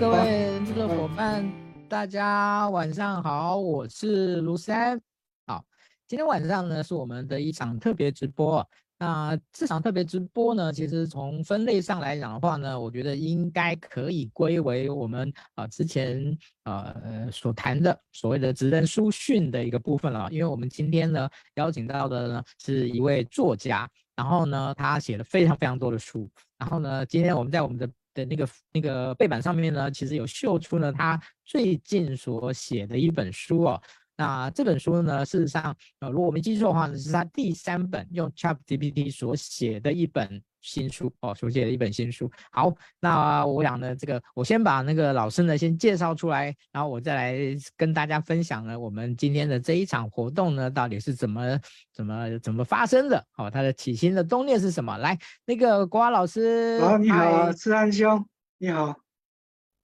各位这个伙伴，大家晚上好，我是卢三。好，今天晚上呢是我们的一场特别直播。那这场特别直播呢，其实从分类上来讲的话呢，我觉得应该可以归为我们啊之前呃所谈的所谓的职人书讯的一个部分了。因为我们今天呢邀请到的呢是一位作家，然后呢他写了非常非常多的书，然后呢今天我们在我们的的那个那个背板上面呢，其实有秀出了他最近所写的一本书哦。那这本书呢，事实上，呃，如果我没记错的话呢，是他第三本用 ChatGPT 所写的一本新书哦，所写的一本新书。好，那我想呢，这个我先把那个老师呢先介绍出来，然后我再来跟大家分享呢，我们今天的这一场活动呢，到底是怎么怎么怎么发生的？哦，它的起心的动念是什么？来，那个国华老师，好，你好，志安兄，你好。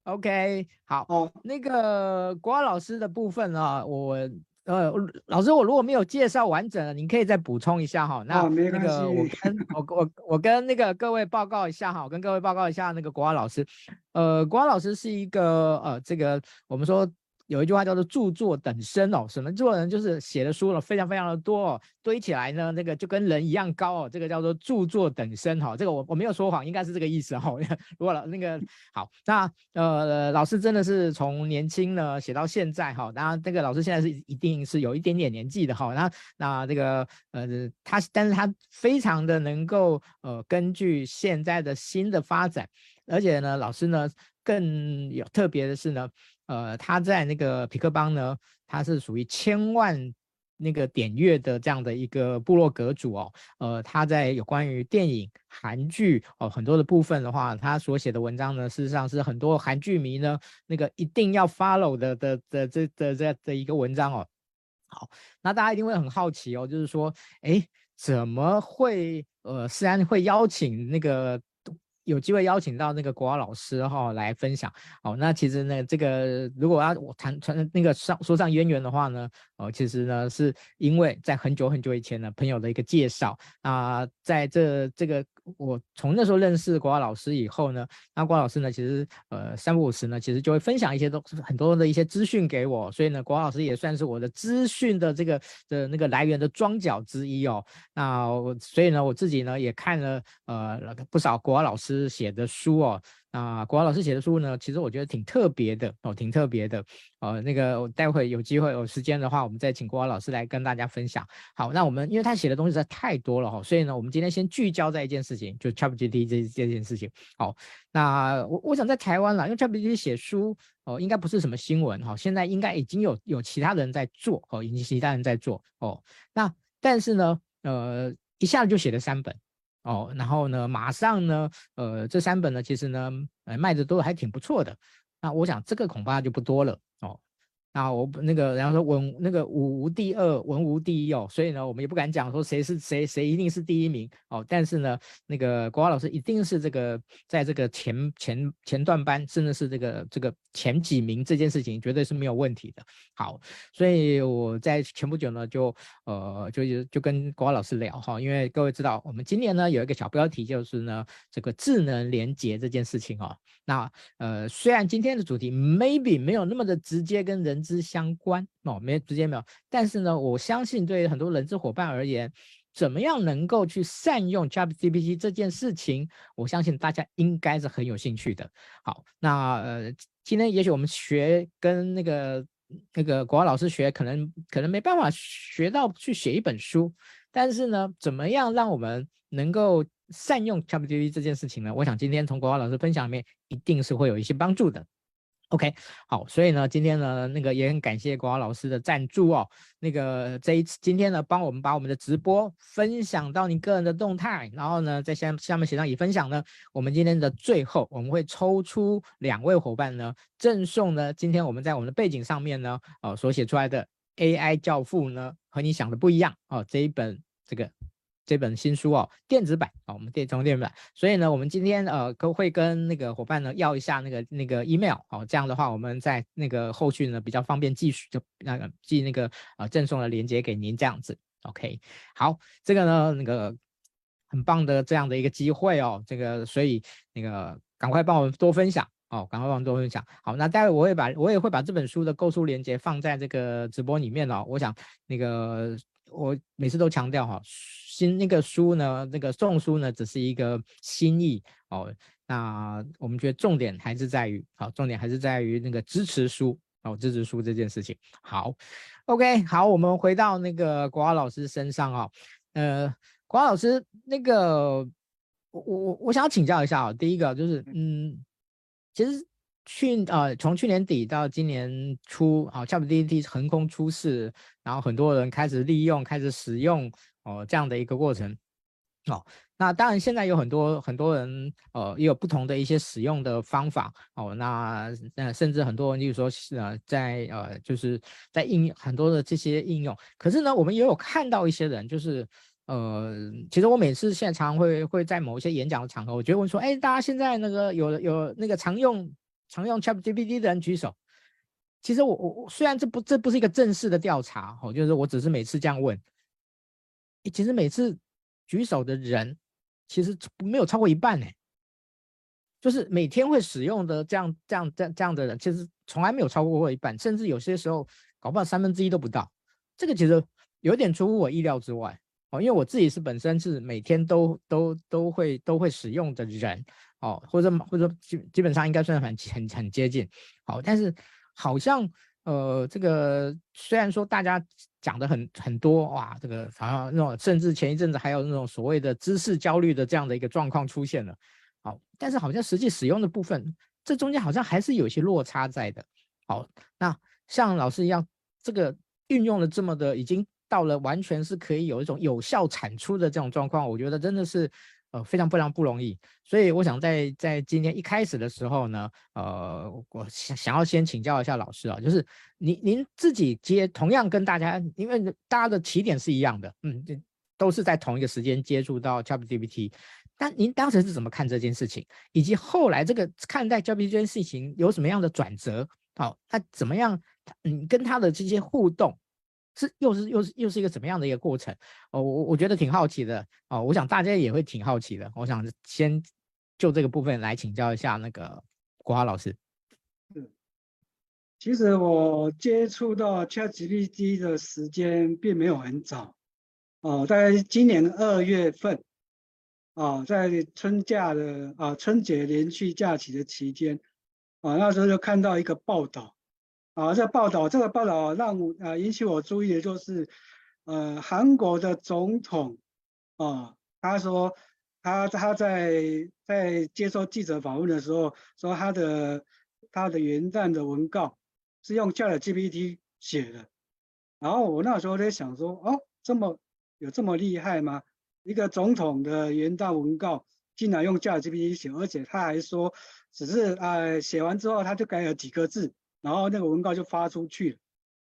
OK，好，哦，那个国华老师的部分啊，我呃，老师我如果没有介绍完整的，您可以再补充一下哈。那那个我跟我我我跟那个各位报告一下哈，我跟各位报告一下那个国华老师，呃，国华老师是一个呃，这个我们说。有一句话叫做著作等身哦，什么作人就是写的书了非常非常的多哦，堆起来呢，那个就跟人一样高哦，这个叫做著作等身哈，这个我我没有说谎，应该是这个意思哈。如果老那个好，那呃老师真的是从年轻呢写到现在哈，当然这个老师现在是一定是有一点点年纪的哈，那那这个呃他但是他非常的能够呃根据现在的新的发展，而且呢老师呢更有特别的是呢。呃，他在那个痞客邦呢，他是属于千万那个点阅的这样的一个部落格主哦。呃，他在有关于电影、韩剧哦很多的部分的话，他所写的文章呢，事实上是很多韩剧迷呢那个一定要 follow 的的的这的这的一个文章哦。好，那大家一定会很好奇哦，就是说，哎，怎么会呃，虽然会邀请那个。有机会邀请到那个国华老师哈来分享哦。那其实呢，这个如果要我谈谈那个上说上渊源的话呢，哦，其实呢是因为在很久很久以前呢，朋友的一个介绍啊，在这这个。我从那时候认识国华老师以后呢，那国华老师呢，其实呃三不五时呢，其实就会分享一些东，很多的一些资讯给我，所以呢，国华老师也算是我的资讯的这个的那个来源的庄脚之一哦。那我所以呢，我自己呢也看了呃不少国华老师写的书哦。啊，国华老师写的书呢，其实我觉得挺特别的哦，挺特别的。呃，那个我待会有机会有时间的话，我们再请国华老师来跟大家分享。好，那我们因为他写的东西实在太多了哈，所以呢，我们今天先聚焦在一件事情，就 ChatGPT 这这件事情。好，那我我想在台湾啦，因为 ChatGPT 写书哦，应该不是什么新闻哈，现在应该已经有有其他人在做哦，已经其他人在做哦。那但是呢，呃，一下子就写了三本。哦，然后呢，马上呢，呃，这三本呢，其实呢，呃，卖的都还挺不错的。那我想这个恐怕就不多了哦。那我那个，然后说文那个武无第二，文无第一哦，所以呢，我们也不敢讲说谁是谁谁一定是第一名哦。但是呢，那个国华老师一定是这个在这个前前前段班，甚至是这个这个前几名这件事情绝对是没有问题的。好，所以我在前不久呢，就呃就就跟国华老师聊哈，因为各位知道，我们今年呢有一个小标题就是呢这个智能连结这件事情哦。那呃虽然今天的主题 maybe 没有那么的直接跟人。之相关哦，没直接没有，但是呢，我相信对于很多人资伙伴而言，怎么样能够去善用 ChatGPT 这件事情，我相信大家应该是很有兴趣的。好，那呃，今天也许我们学跟那个那个国华老师学，可能可能没办法学到去写一本书，但是呢，怎么样让我们能够善用 ChatGPT 这件事情呢？我想今天从国华老师分享里面，一定是会有一些帮助的。OK，好，所以呢，今天呢，那个也很感谢国华老师的赞助哦。那个这一次，今天呢，帮我们把我们的直播分享到你个人的动态，然后呢，在下下面写上已分享呢，我们今天的最后，我们会抽出两位伙伴呢，赠送呢，今天我们在我们的背景上面呢，哦，所写出来的 AI 教父呢，和你想的不一样哦，这一本这个。这本新书哦，电子版、哦，我们电从电子版，所以呢，我们今天呃都会跟那个伙伴呢要一下那个那个 email 哦，这样的话我们在那个后续呢比较方便继续就那个寄那个呃赠送的链接给您这样子，OK，好，这个呢那个很棒的这样的一个机会哦，这个所以那个赶快帮我们多分享。哦，赶快帮多分享。好，那待会我会把我也会把这本书的购书链接放在这个直播里面哦。我想那个我每次都强调哈，新那个书呢，那个送书呢，只是一个心意哦。那我们觉得重点还是在于，好，重点还是在于那个支持书哦，支持书这件事情。好，OK，好，我们回到那个国华老师身上啊、哦，呃，国华老师那个。我我我想要请教一下啊，第一个就是，嗯，其实去呃从去年底到今年初啊，ChatGPT 横空出世，然后很多人开始利用、开始使用哦、这样的一个过程哦。那当然现在有很多很多人呃也有不同的一些使用的方法哦。那那甚至很多人就是说呃在呃就是在应用很多的这些应用，可是呢，我们也有看到一些人就是。呃，其实我每次现在常常会会在某一些演讲的场合，我就问说，哎，大家现在那个有有那个常用常用 ChatGPT 的人举手。其实我我虽然这不这不是一个正式的调查，哦，就是我只是每次这样问。其实每次举手的人，其实没有超过一半呢。就是每天会使用的这样这样这样这样的人，其实从来没有超过过一半，甚至有些时候搞不好三分之一都不到。这个其实有点出乎我意料之外。哦，因为我自己是本身是每天都都都会都会使用的人，哦，或者或者基基本上应该算很很很接近，好，但是好像呃这个虽然说大家讲的很很多哇，这个好像那种甚至前一阵子还有那种所谓的知识焦虑的这样的一个状况出现了，好，但是好像实际使用的部分，这中间好像还是有些落差在的，好，那像老师一样，这个运用了这么的已经。到了完全是可以有一种有效产出的这种状况，我觉得真的是呃非常非常不容易。所以我想在在今天一开始的时候呢，呃，我想想要先请教一下老师啊，就是您您自己接同样跟大家，因为大家的起点是一样的，嗯，都是在同一个时间接触到 ChatGPT，但您当时是怎么看这件事情，以及后来这个看待 ChatGPT 这件事情有什么样的转折？好，那怎么样？嗯，跟他的这些互动。是又是又是又是一个怎么样的一个过程？哦，我我觉得挺好奇的哦，我想大家也会挺好奇的。我想先就这个部分来请教一下那个国华老师。嗯，其实我接触到 ChatGPT 的时间并没有很早哦，在今年二月份啊，在春假的啊春节连续假期的期间啊，那时候就看到一个报道。啊，这报道这个报道让我呃引起我注意的就是，呃，韩国的总统啊，他说他他在在接受记者访问的时候说他的他的元旦的文告是用 ChatGPT 写的，然后我那时候在想说，哦，这么有这么厉害吗？一个总统的元旦文告竟然用 ChatGPT 写，而且他还说只是呃写完之后他就改了几个字。然后那个文告就发出去了，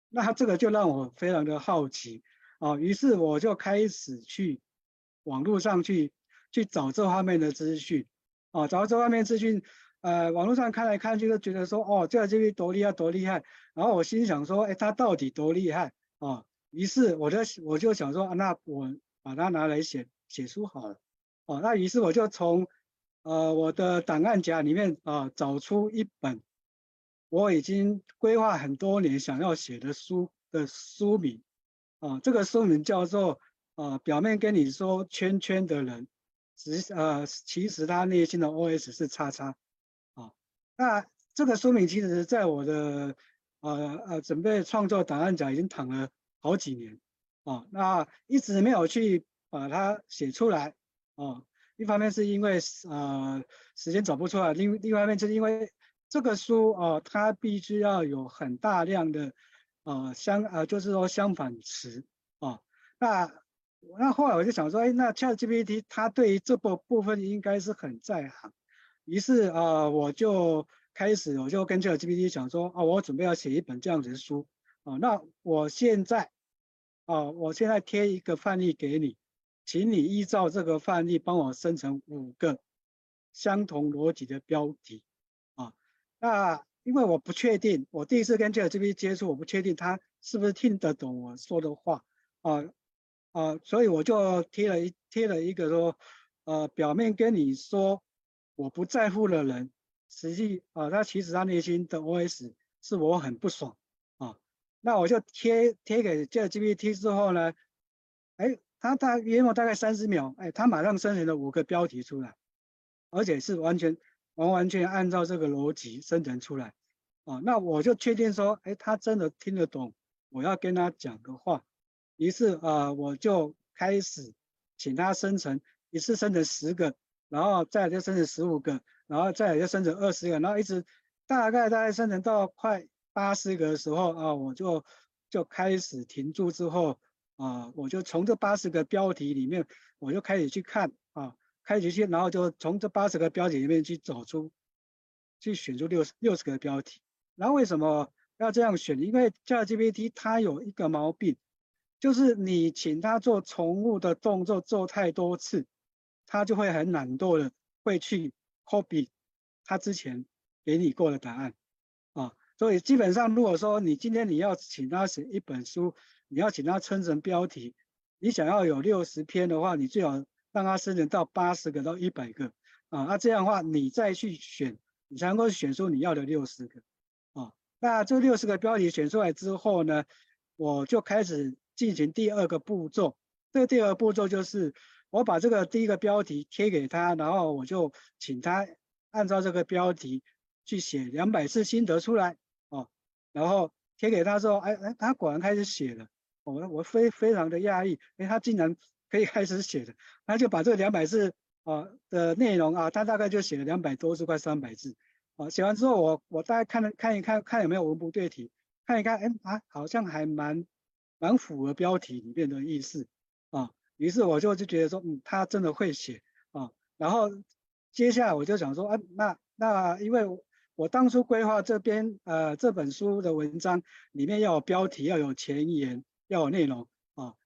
那他这个就让我非常的好奇啊，于是我就开始去网络上去去找这方面的资讯啊，找到这方面资讯，呃，网络上看来看去都觉得说，哦，这个这个多厉害多厉害，然后我心想说，哎，他到底多厉害啊？于是我就我就想说，那我把它拿来写写书好了，哦，那于是我就从呃我的档案夹里面啊找出一本。我已经规划很多年想要写的书的书名，啊，这个书名叫做啊，表面跟你说圈圈的人，实呃其实他内心的 OS 是叉叉，啊，那这个书名其实在我的呃呃准备创作档案夹已经躺了好几年，啊，那一直没有去把它写出来，啊，一方面是因为呃时间找不出来，另另外一方面就是因为。这个书啊、它必须要有很大量的呃相呃，就是说相反词啊、那那后来我就想说，哎，那 ChatGPT 它对于这部部分应该是很在行。于是啊、我就开始我就跟 ChatGPT 讲说，啊、我准备要写一本这样子的书啊、那我现在啊、我现在贴一个范例给你，请你依照这个范例帮我生成五个相同逻辑的标题。那因为我不确定，我第一次跟 ChatGPT 接触，我不确定他是不是听得懂我说的话啊啊，所以我就贴了一贴了一个说，呃，表面跟你说我不在乎的人，实际啊，他其实他内心的 OS 是我很不爽啊。那我就贴贴给 ChatGPT 之后呢，哎，他大约莫大概三十秒，哎，他马上生成了五个标题出来，而且是完全完完全按照这个逻辑生成出来啊。那我就确定说，哎，他真的听得懂我要跟他讲的话。于是啊，我就开始请他生成，一次生成十个，然后再就生成十五个。然后再就生成二十个，然后一直大概大概生成到快八十个的时候啊，我就就开始停住之后啊，我就从这八十个标题里面，我就开始去看啊，开始去，然后就从这八十个标题里面去走出，去选出六十六十个标题。然后为什么要这样选？因为 ChatGPT 它有一个毛病，就是你请它做重复的动作做太多次，它就会很懒惰的会去。copy 他之前给你过的答案啊，所以基本上如果说你今天你要请他写一本书，你要请他称成标题，你想要有六十篇的话，你最好让他生成到八十个到一百个啊，那这样的话你再去选，你才能够选出你要的六十个啊。那这六十个标题选出来之后呢，我就开始进行第二个步骤，这个第二个步骤就是。我把这个第一个标题贴给他，然后我就请他按照这个标题去写两百字心得出来哦，然后贴给他之后，哎哎，他果然开始写了，我我非非常的讶异，哎，他竟然可以开始写的，他就把这两百字啊的内容啊，他大概就写了两百多字，快三百字，啊，写完之后我我大概看了看一看，看有没有文不对题，看一看，哎啊，好像还蛮蛮符合标题里面的意思啊。于是我就就觉得说，嗯，他真的会写啊。然后接下来我就想说，啊，那那因为我当初规划这边呃这本书的文章里面要有标题，要有前言，要有内容。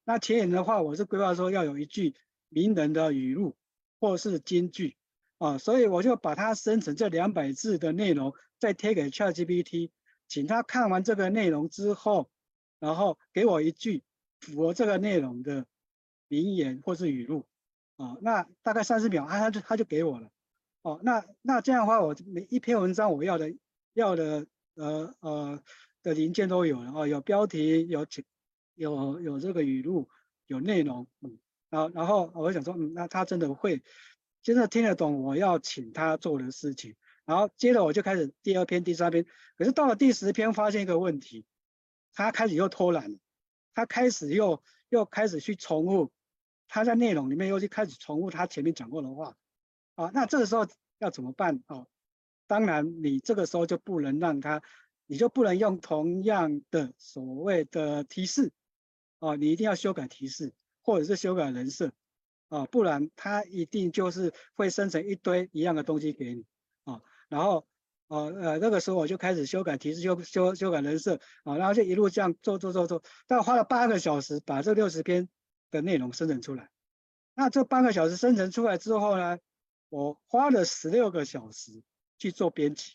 那前言的话，我是规划说要有一句名人的语录或是金句啊，所以我就把它生成这两百字的内容，再贴给 ChatGPT，请他看完这个内容之后，然后给我一句符合这个内容的。名言或是语录，啊，那大概三十秒，啊，他就他就给我了，哦，那那这样的话，我每一篇文章我要的要的呃呃的零件都有了，哦，有标题，有请有有这个语录，有内容，嗯，然后然后我想说，嗯，那他真的会真的听得懂我要请他做的事情，然后接着我就开始第二篇、第三篇，可是到了第十篇，发现一个问题，他开始又偷懒了，他开始又又开始去重复。他在内容里面又去开始重复他前面讲过的话，啊，那这个时候要怎么办啊？当然，你这个时候就不能让他，你就不能用同样的所谓的提示，哦，你一定要修改提示，或者是修改人设，啊，不然他一定就是会生成一堆一样的东西给你，啊，然后，呃呃，那个时候我就开始修改提示，修修修改人设，啊，然后就一路这样做做做做，但花了八个小时把这六十篇。的内容生成出来，那这八个小时生成出来之后呢，我花了十六个小时去做编辑，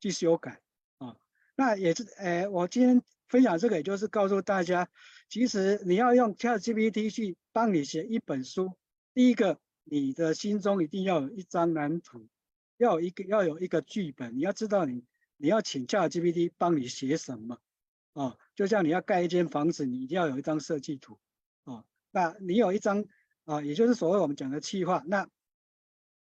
去修改啊。那也是，诶，我今天分享这个，也就是告诉大家，其实你要用 ChatGPT 去帮你写一本书，第一个，你的心中一定要有一张蓝图，要有一个要有一个剧本，你要知道你你要请 ChatGPT 帮你写什么啊。就像你要盖一间房子，你一定要有一张设计图啊。那你有一张啊，也就是所谓我们讲的企划。那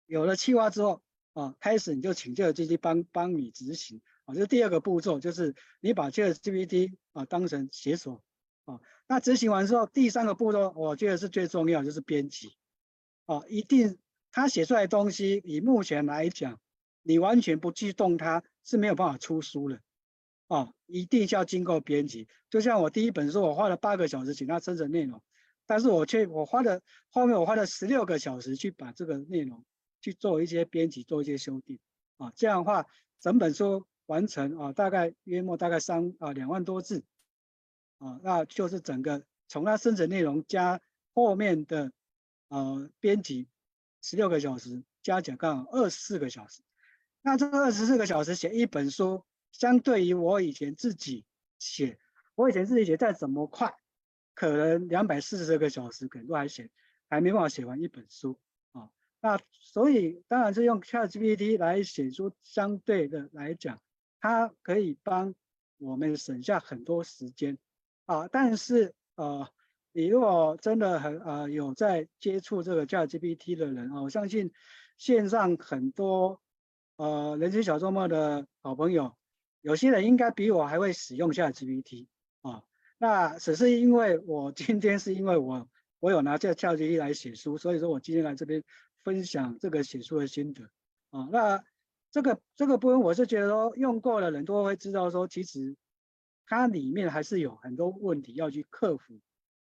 有了企划之后啊，开始你就请 ChatGPT 帮帮你执行啊。这是第二个步骤，就是你把 ChatGPT 啊当成写手啊。那执行完之后，第三个步骤我觉得是最重要，就是编辑啊。一定他写出来的东西，以目前来讲，你完全不去动它是没有办法出书的啊。一定要经过编辑。就像我第一本书，我花了八个小时请他生成内容。但是我却我花了后面我花了十六个小时去把这个内容去做一些编辑，做一些修订啊，这样的话整本书完成啊，大概约莫大概三啊两万多字啊，那就是整个从它生成内容加后面的呃编辑十六个小时加起来刚好二十四个小时，那这二十四个小时写一本书，相对于我以前自己写，我以前自己写再怎么快。可能两百四十个小时可能都还写，还没办法写完一本书啊。那所以当然是用 ChatGPT 来写书，相对的来讲，它可以帮我们省下很多时间啊。但是呃，你如果真的很呃有在接触这个 ChatGPT 的人啊，我相信线上很多呃人生小周末的好朋友，有些人应该比我还会使用 ChatGPT 啊。那只是因为我 今天是因为我我有拿这 ChatGPT 来写书，所以说我今天来这边。分享这个写书的心得啊，那这个这个部分我是觉得说用过的人都会知道说，其实它里面还是有很多问题要去克服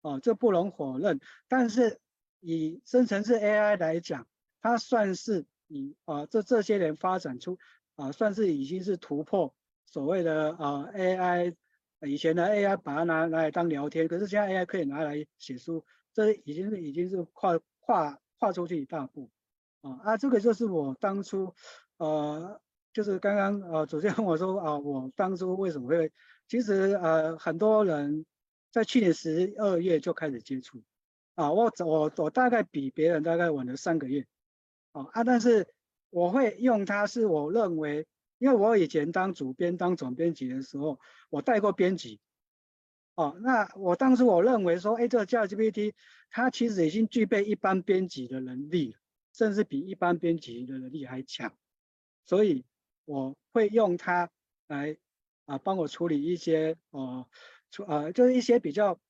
啊，这不容否认。但是以生成式 AI 来讲，它算是以啊这这些年发展出啊，算是已经是突破所谓的啊 AI，以前的 AI 把它拿拿来当聊天，可是现在 AI 可以拿来写书，这已经是已经是跨跨。跨出去一大步，啊啊，这个就是我当初，呃，就是刚刚呃，主持人问我说啊，我当初为什么会，其实呃，很多人在去年十二月就开始接触，啊，我我我大概比别人大概晚了三个月，啊啊，但是我会用它，是我认为，因为我以前当主编、当总编辑的时候，我带过编辑。哦，那我当时我认为说，哎，这个 ChatGPT 它其实已经具备一般编辑的能力，甚至比一般编辑的能力还强，所以我会用它来啊帮我处理一些呃，处呃就是一些比较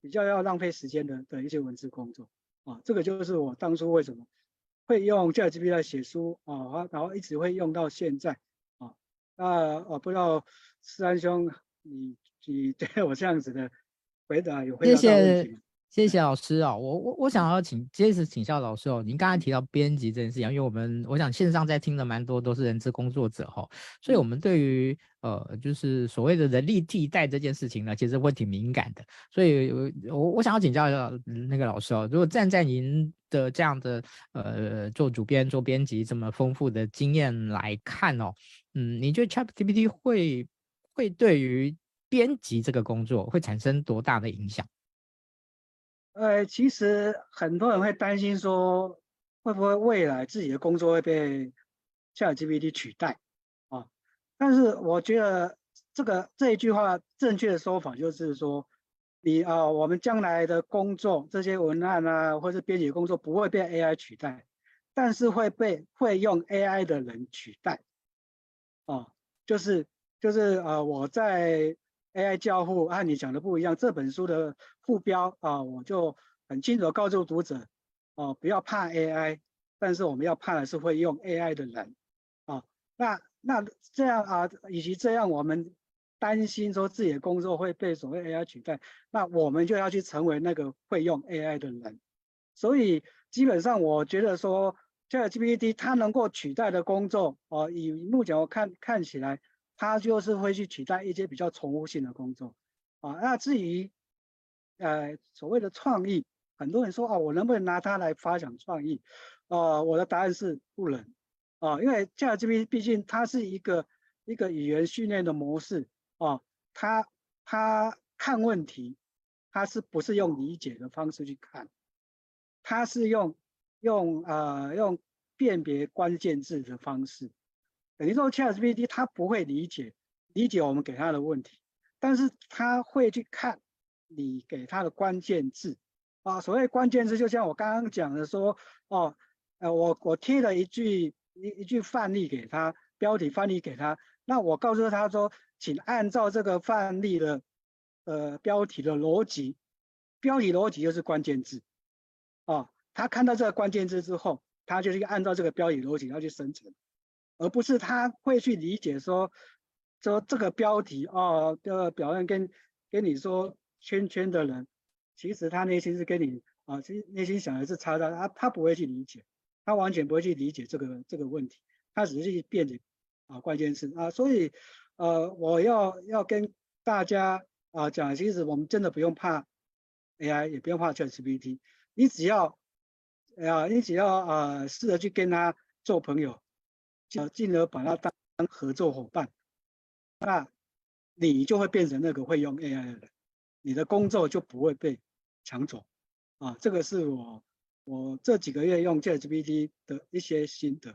比较要浪费时间的的一些文字工作啊，这个就是我当初为什么会用 ChatGPT 来写书啊，然后一直会用到现在啊，那我不知道思安兄你。你对我这样子的回答有回答到问题吗？谢谢，谢谢老师啊、哦，我我我想要请接着请教老师哦。您刚才提到编辑这件事情，因为我们我想线上在听的蛮多都是人资工作者哈、哦，所以我们对于呃就是所谓的人力替代这件事情呢，其实会挺敏感的。所以我我想要请教一下那个老师哦，如果站在您的这样的呃做主编做编辑这么丰富的经验来看哦，嗯，你觉得 ChatGPT 会会对于编辑这个工作会产生多大的影响？呃，其实很多人会担心说，会不会未来自己的工作会被 ChatGPT 取代啊？但是我觉得这个这一句话正确的说法就是说，你啊，我们将来的工作，这些文案啊，或者编辑工作不会被 AI 取代，但是会被会用 AI 的人取代啊，就是就是啊，我在。AI 交互按你讲的不一样。这本书的副标啊，我就很清楚地告诉读者，哦、啊，不要怕 AI，但是我们要怕的是会用 AI 的人，啊，那那这样啊，以及这样我们担心说自己的工作会被所谓 AI 取代，那我们就要去成为那个会用 AI 的人。所以基本上我觉得说，ChatGPT 它能够取代的工作，哦、啊，以目前我看看起来。它就是会去取代一些比较重复性的工作，啊，那至于，呃，所谓的创意，很多人说啊，我能不能拿它来发展创意？啊，我的答案是不能，啊，因为 ChatGPT 毕竟它是一个一个语言训练的模式，啊，它它看问题，它是不是用理解的方式去看？它是用用呃用辨别关键字的方式。等于说，ChatGPT 它不会理解理解我们给它的问题，但是它会去看你给它的关键字啊。所谓关键字，就像我刚刚讲的说，哦，呃，我我贴了一句一一句范例给他，标题范例给他，那我告诉他说，请按照这个范例的呃标题的逻辑，标题逻辑就是关键字啊。他看到这个关键字之后，他就是按照这个标题逻辑要去生成。而不是他会去理解说，说这个标题哦，这个表现跟跟你说圈圈的人，其实他内心是跟你啊，其实内心想的是差的，他他不会去理解，他完全不会去理解这个这个问题，他只是去辩解啊关键词啊，所以呃我要要跟大家啊讲，其实我们真的不用怕 AI，也不用怕 ChatGPT，你只要啊你只要啊试着去跟他做朋友。要进而把它当合作伙伴，那你就会变成那个会用 AI 的人，你的工作就不会被抢走啊！这个是我我这几个月用 ChatGPT 的一些心得。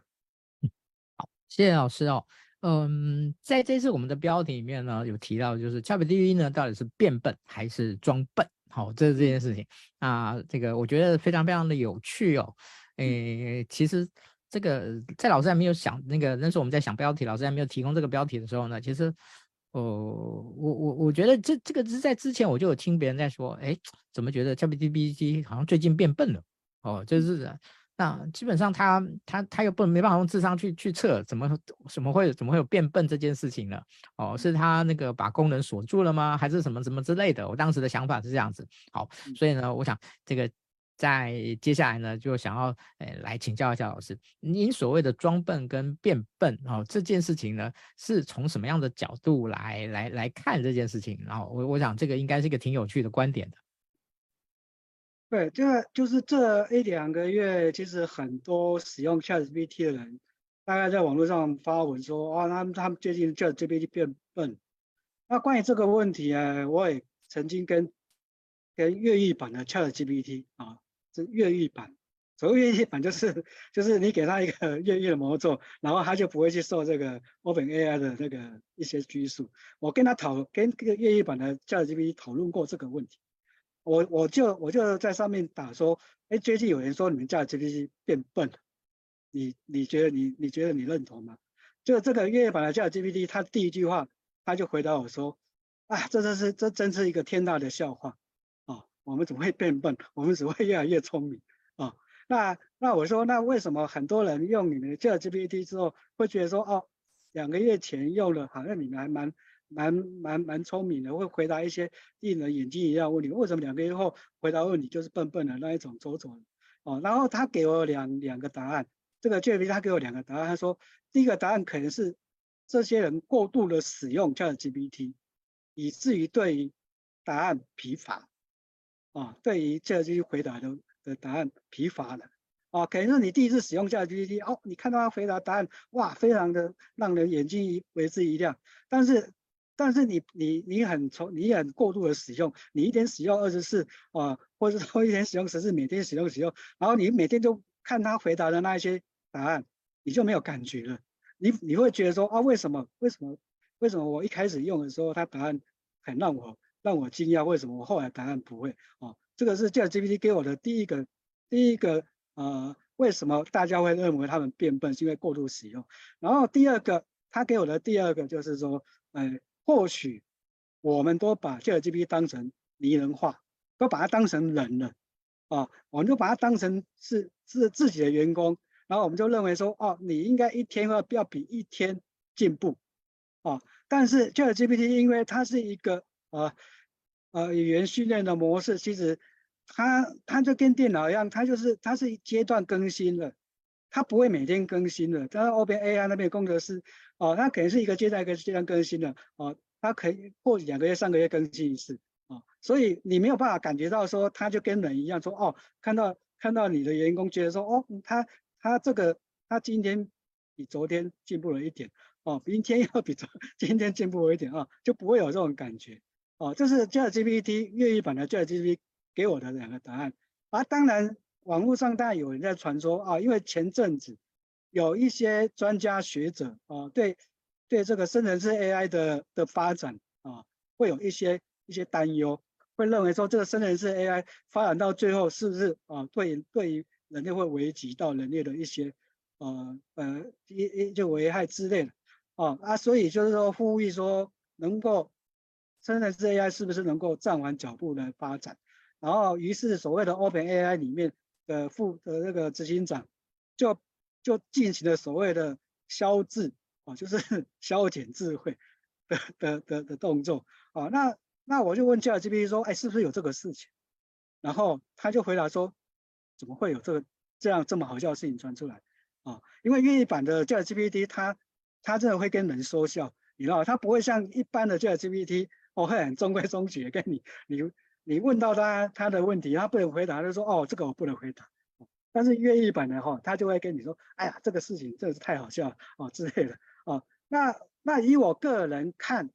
好，谢谢老师哦。嗯，在这次我们的标题里面呢，有提到就是 ChatGPT 呢到底是变笨还是装笨？好，这是这件事情啊，这个我觉得非常非常的有趣哦。诶，其实这个在老师还没有想那个那时候我们在想标题，老师还没有提供这个标题的时候呢，其实。哦，我我我觉得这这个是在之前我就有听别人在说，哎，怎么觉得 ChatGPT 好像最近变笨了？哦，就是那基本上他他他又不能没办法用智商去去测，怎么怎么会怎么会有变笨这件事情呢？哦，是他那个把功能锁住了吗？还是什么什么之类的？我当时的想法是这样子。好，所以呢，我想这个。在接下来呢，就想要诶、哎、来请教一下老师，您所谓的装笨跟变笨哦，这件事情呢，是从什么样的角度来来来看这件事情？然后我我想这个应该是一个挺有趣的观点的。对，这就是这一两个月，其实很多使用 ChatGPT 的人，大概在网络上发文说啊，他们他们最近 ChatGPT 变笨。那关于这个问题啊，我也曾经跟跟越狱版的 ChatGPT 啊。是越狱版，所谓越狱版就是 就是你给他一个 越狱的模作，然后他就不会去受这个 OpenAI 的那个一些拘束。我跟他讨跟这个越狱版的 ChatGPT 讨论过这个问题，我我就我就在上面打说，哎，最近有人说你们 ChatGPT 变笨了，你你觉得你你觉得你认同吗？就这个越狱版的 ChatGPT，他第一句话他就回答我说，啊，这真是这真是一个天大的笑话。我们怎么会变笨？我们只会越来越聪明啊、哦！那那我说，那为什么很多人用你们的 ChatGPT 之后，会觉得说，哦，两个月前用了，好像你们还蛮蛮蛮蛮聪明的，会回答一些令人眼睛一亮问题。为什么两个月后回答问题就是笨笨的那一种走走？哦，然后他给我两两个答案，这个 ChatGPT 他给我两个答案，他说，第一个答案可能是这些人过度的使用 ChatGPT，以至于对答案疲乏。啊，对于 ChatGPT 回答的的答案疲乏了，啊，可能是你第一次使用 ChatGPT，哦，你看到他回答答案，哇，非常的让人眼睛一为之一亮，但是，但是你你你很从你很过度的使用，你一天使用二十四啊，或者说一天使用十次，每天使用使用，然后你每天都看他回答的那一些答案，你就没有感觉了，你你会觉得说啊，为什么为什么为什么我一开始用的时候，他答案很让我。让我惊讶，为什么我后来答案不会？哦，这个是 ChatGPT 给我的第一个，第一个，呃，为什么大家会认为他们变笨，是因为过度使用。然后第二个，他给我的第二个就是说，呃，或许我们都把 ChatGPT 当成拟人化，都把它当成人了，啊、我们就把它当成是是自己的员工，然后我们就认为说，哦，你应该一天要要比一天进步，哦，但是 ChatGPT 因为它是一个。啊，呃，语言训练的模式其实它它就跟电脑一样，它就是它是阶段更新的，它不会每天更新的。但是 OpenAI 那边工程师哦，它可能是一个阶段一个阶段更新的哦，它可以过两个月、三个月更新一次哦，所以你没有办法感觉到说它就跟人一样说哦，看到看到你的员工觉得说哦，他他这个他今天比昨天进步了一点哦，明天要比昨 今天进步了一点啊，就不会有这种感觉。哦，这是 ChatGPT 粤语版的 ChatGPT 给我的两个答案啊。当然，网络上当然有人在传说啊，因为前阵子有一些专家学者啊，对对这个生成式 AI 的的发展啊，会有一些一些担忧，会认为说这个生成式 AI 发展到最后是不是啊，对对于人类会危及到人类的一些呃呃一一就危害之类的啊啊，所以就是说呼吁说能够。生成式 AI 是不是能够站稳脚步的发展？然后，于是所谓的 OpenAI 里面的副的那个执行长就就进行了所谓的消智啊，就是 消减智慧的的的的动作啊。那那我就问 ChatGPT 说，哎，是不是有这个事情？然后他就回答说，怎么会有这个这样这么好笑的事情传出来啊？因为越狱版的 ChatGPT 它它真的会跟人说笑，你知道，它不会像一般的 ChatGPT。我会很中规中矩跟你，你你问到他他的问题，他不能回答，他就说哦，这个我不能回答。但是越狱版的话，他就会跟你说，哎呀，这个事情真的是太好笑了哦之类的哦。那那以我个人看，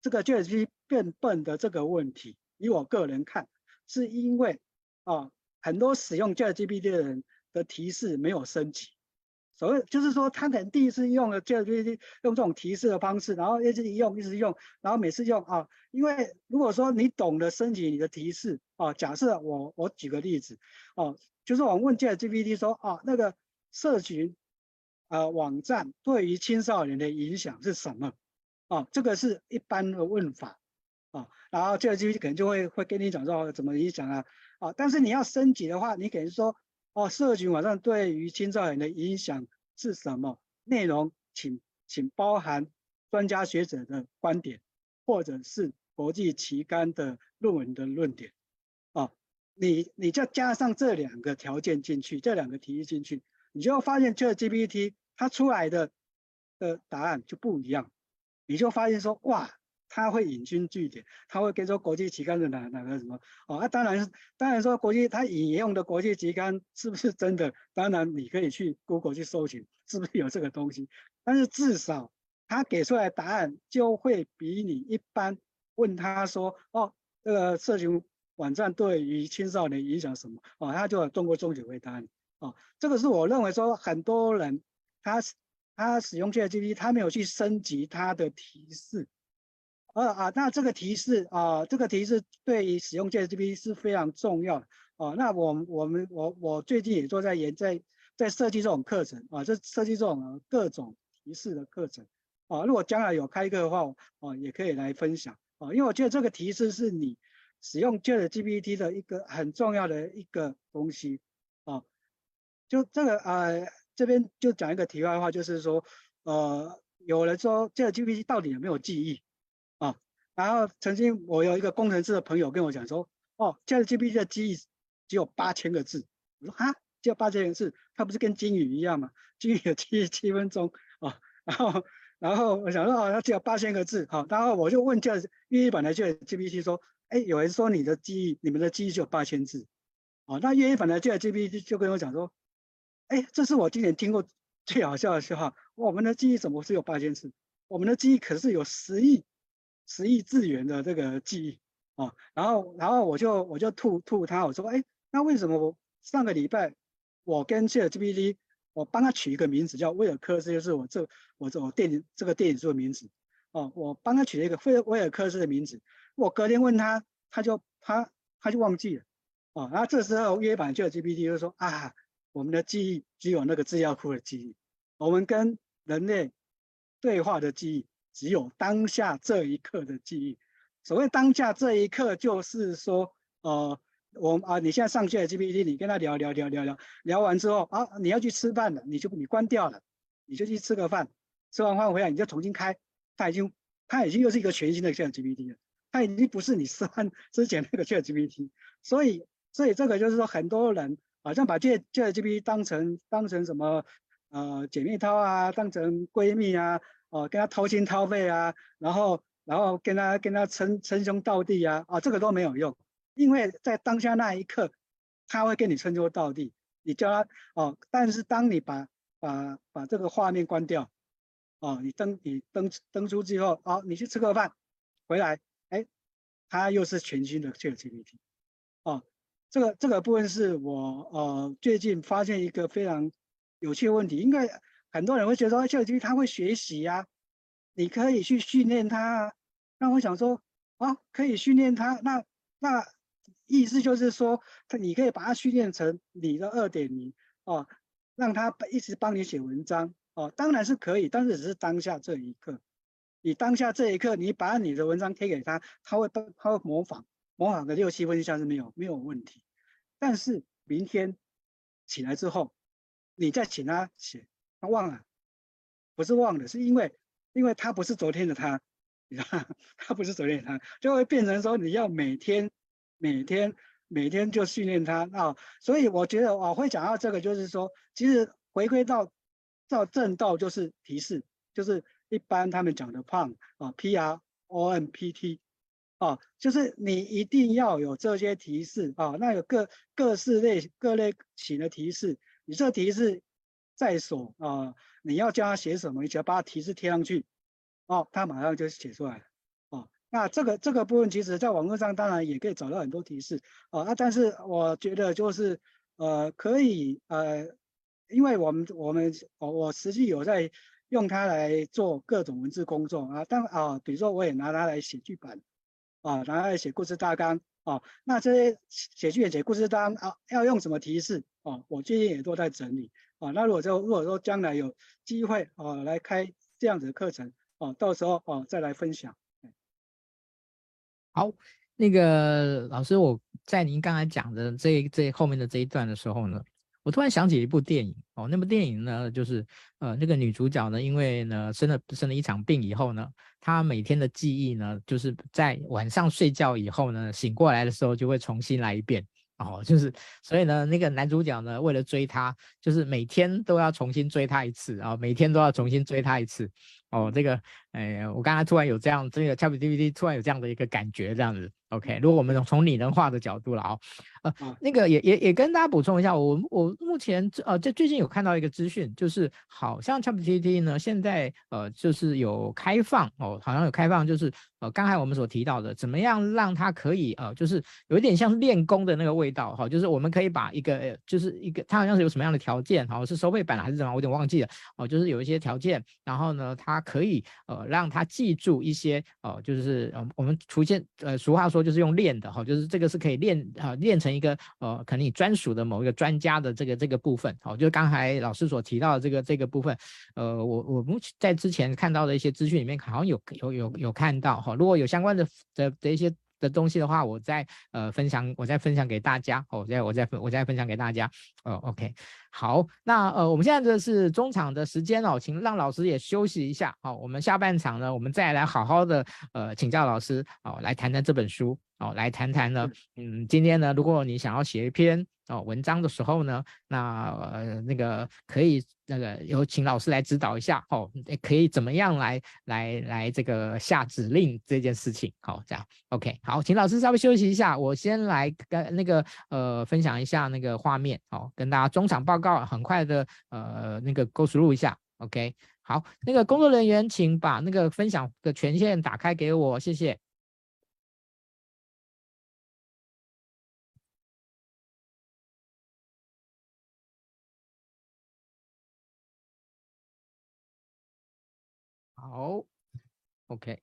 这个 ChatGPT 变笨的这个问题，以我个人看，是因为啊、哦，很多使用 ChatGPT 的人的提示没有升级。所谓就是说，他可能第一次用了 ChatGPT 用这种提示的方式，然后一直用一直用，然后每次用啊，因为如果说你懂得升级你的提示啊，假设我我举个例子哦、啊，就是我问 ChatGPT 说啊，那个社群呃网站对于青少年的影响是什么？啊，这个是一般的问法啊，然后 ChatGPT 可能就会会跟你讲说怎么影响啊啊，但是你要升级的话，你可能说。哦，社群网站对于青少年的影响是什么？内容请请包含专家学者的观点，或者是国际期刊的论文的论点。哦，你你就加上这两个条件进去，这两个提议进去，你就会发现这 GPT 它出来的的答案就不一样，你就发现说哇。他会引经据典，他会跟说国际期刊的哪哪个什么哦，那、当然当然说国际他引用的国际期刊是不是真的？当然你可以去 Google 去搜寻是不是有这个东西，但是至少他给出来答案就会比你一般问他说哦，这个社群网站对于青少年影响什么哦，他就中规中矩回答你哦，这个是我认为说很多人他他使用 ChatGPT 他没有去升级他的提示。呃啊，那这个提示啊，这个提示对于使用 ChatGPT 是非常重要的啊。那我我们我我最近也做在研在在设计这种课程啊，就设计这种各种提示的课程啊。如果将来有开课的话，啊，也可以来分享啊。因为我觉得这个提示是你使用 ChatGPT 的一个很重要的一个东西啊。就这个呃，这边就讲一个题外话，就是说呃，有人说 ChatGPT 到底有没有记忆？然后曾经我有一个工程师的朋友跟我讲说，哦，ChatGPT 的记忆只有八千个字。我说哈，只有八千个字，它不是跟金鱼一样吗？金鱼有记忆 七分钟啊。然后，然后我想说，哦，它只有八千个字。好，然后我就问 Chat 粤语版的 ChatGPT 说，哎，有人说你的记忆，你们的记忆只有八千字。哦，那粤语版的 ChatGPT 就跟我讲说，哎，这是我今年听过最好笑的笑话。我们的记忆怎么是有八千字？我们的记忆可是有十亿。十亿字元的这个记忆啊，然后然后我就我就吐吐他，我说，哎，那为什么我上个礼拜我跟 ChatGPT 我帮他取一个名字叫威尔科斯，就是我这我这我电影这个电影书的名字哦，我帮他取了一个威尔威尔科斯的名字，我隔天问他，他就他他就忘记了哦，然后这时候约版 ChatGPT 就说啊，我们的记忆只有那个资料库的记忆，我们跟人类对话的记忆。只有当下这一刻的记忆。所谓当下这一刻，就是说，呃，我啊，你现在上线的 GPT，你跟他聊聊聊聊聊，聊完之后啊，你要去吃饭了，你就你关掉了，你就去吃个饭，吃完饭回来你就重新开，他已经他已经又是一个全新的 ChatGPT 了，他已经不是你吃饭之前那个 ChatGPT。所以，所以这个就是说，很多人好像把 ChatGPT 当成当成什么呃姐妹淘啊，当成闺蜜啊。哦，跟他掏心掏肺啊，然后，然后跟他跟他称称兄道弟啊，啊，这个都没有用，因为在当下那一刻，他会跟你称兄道弟，你叫他哦，但是当你把把把这个画面关掉，哦，你登你登登出之后，哦，你去吃个饭，回来，哎，他又是全新的 ChatGPT，哦，这个这个部分是我呃最近发现一个非常有趣的问题，应该。很多人会觉得说，ChatGPT 它会学习呀，你可以去训练它啊。那我想说，啊，可以训练它，那那意思就是说，你可以把它训练成你的二点零哦，让它一直帮你写文章哦，当然是可以，但是只是当下这一刻。你当下这一刻，你把你的文章贴给他，他会他会模仿，模仿个六七分像是没有没有问题。但是明天起来之后，你再请他写。他忘了，不是忘了，是因为，因为他不是昨天的他，你知道？他不是昨天的他，就会变成说你要每天、每天、每天就训练他啊。所以我觉得我会讲到这个，就是说，其实回归到到正道就是提示，就是一般他们讲的胖啊，P R O M P T 啊，就是你一定要有这些提示啊，那有各各式类各类型的提示，你这提示。在手啊，你要教他写什么，你只要把他提示贴上去，哦，他马上就写出来，哦，那这个这个部分，其实在网络上当然也可以找到很多提示啊，啊，但是我觉得就是呃可以呃，因为我们我们我我实际有在用它来做各种文字工作啊，当啊，比如说我也拿它来写剧本啊，拿它来写故事大纲啊，那这些写剧本写故事大纲啊，要用什么提示啊？我最近也都在整理啊，那如果说如果说将来有机会啊来开这样子的课程。哦，到时候哦再来分享。好，那个老师，我在您刚才讲的这这后面的这一段的时候呢，我突然想起一部电影哦，那部电影呢就是呃那个女主角呢，因为呢生了生了一场病以后呢，她每天的记忆呢就是在晚上睡觉以后呢醒过来的时候就会重新来一遍哦，就是所以呢那个男主角呢为了追她，就是每天都要重新追她一次啊，每天都要重新追她一次。哦，这个，哎，我刚才突然有这样，这个 ChatGPT 突然有这样的一个感觉，这样子。OK，如果我们从拟人化的角度了啊，呃，那个也也也跟大家补充一下，我我目前呃这最近有看到一个资讯，就是好像 ChatGPT 呢现在呃就是有开放哦，好像有开放，就是呃刚才我们所提到的，怎么样让它可以呃就是有一点像是练功的那个味道哈，就是我们可以把一个就是一个它好像是有什么样的条件，好是收费版还是怎么，我有点忘记了哦，就是有一些条件，然后呢它可以呃让他记住一些呃就是呃我们出现呃俗话说。就是用练的哈，就是这个是可以练啊，练成一个呃，可能你专属的某一个专家的这个这个部分，好，就是刚才老师所提到的这个这个部分，呃，我我目前在之前看到的一些资讯里面，好像有有有有看到哈，如果有相关的的的一些。的东西的话，我再呃分享，我再分享给大家。哦，再我再分我再分享给大家。哦，OK，好，那呃我们现在这是中场的时间哦，请让老师也休息一下。好，我们下半场呢，我们再来好好的呃请教老师。哦，来谈谈这本书。哦，来谈谈呢，嗯，今天呢，如果你想要写一篇。哦，文章的时候呢，那呃那个可以那个有请老师来指导一下。哦，可以怎么样来来来这个下指令这件事情，好，这样。OK，好，请老师稍微休息一下，我先来跟那个呃分享一下那个画面，哦，跟大家中场报告，很快的呃那个 go through 一下，OK，好，那个工作人员请把那个分享的权限打开给我，谢谢。好，OK，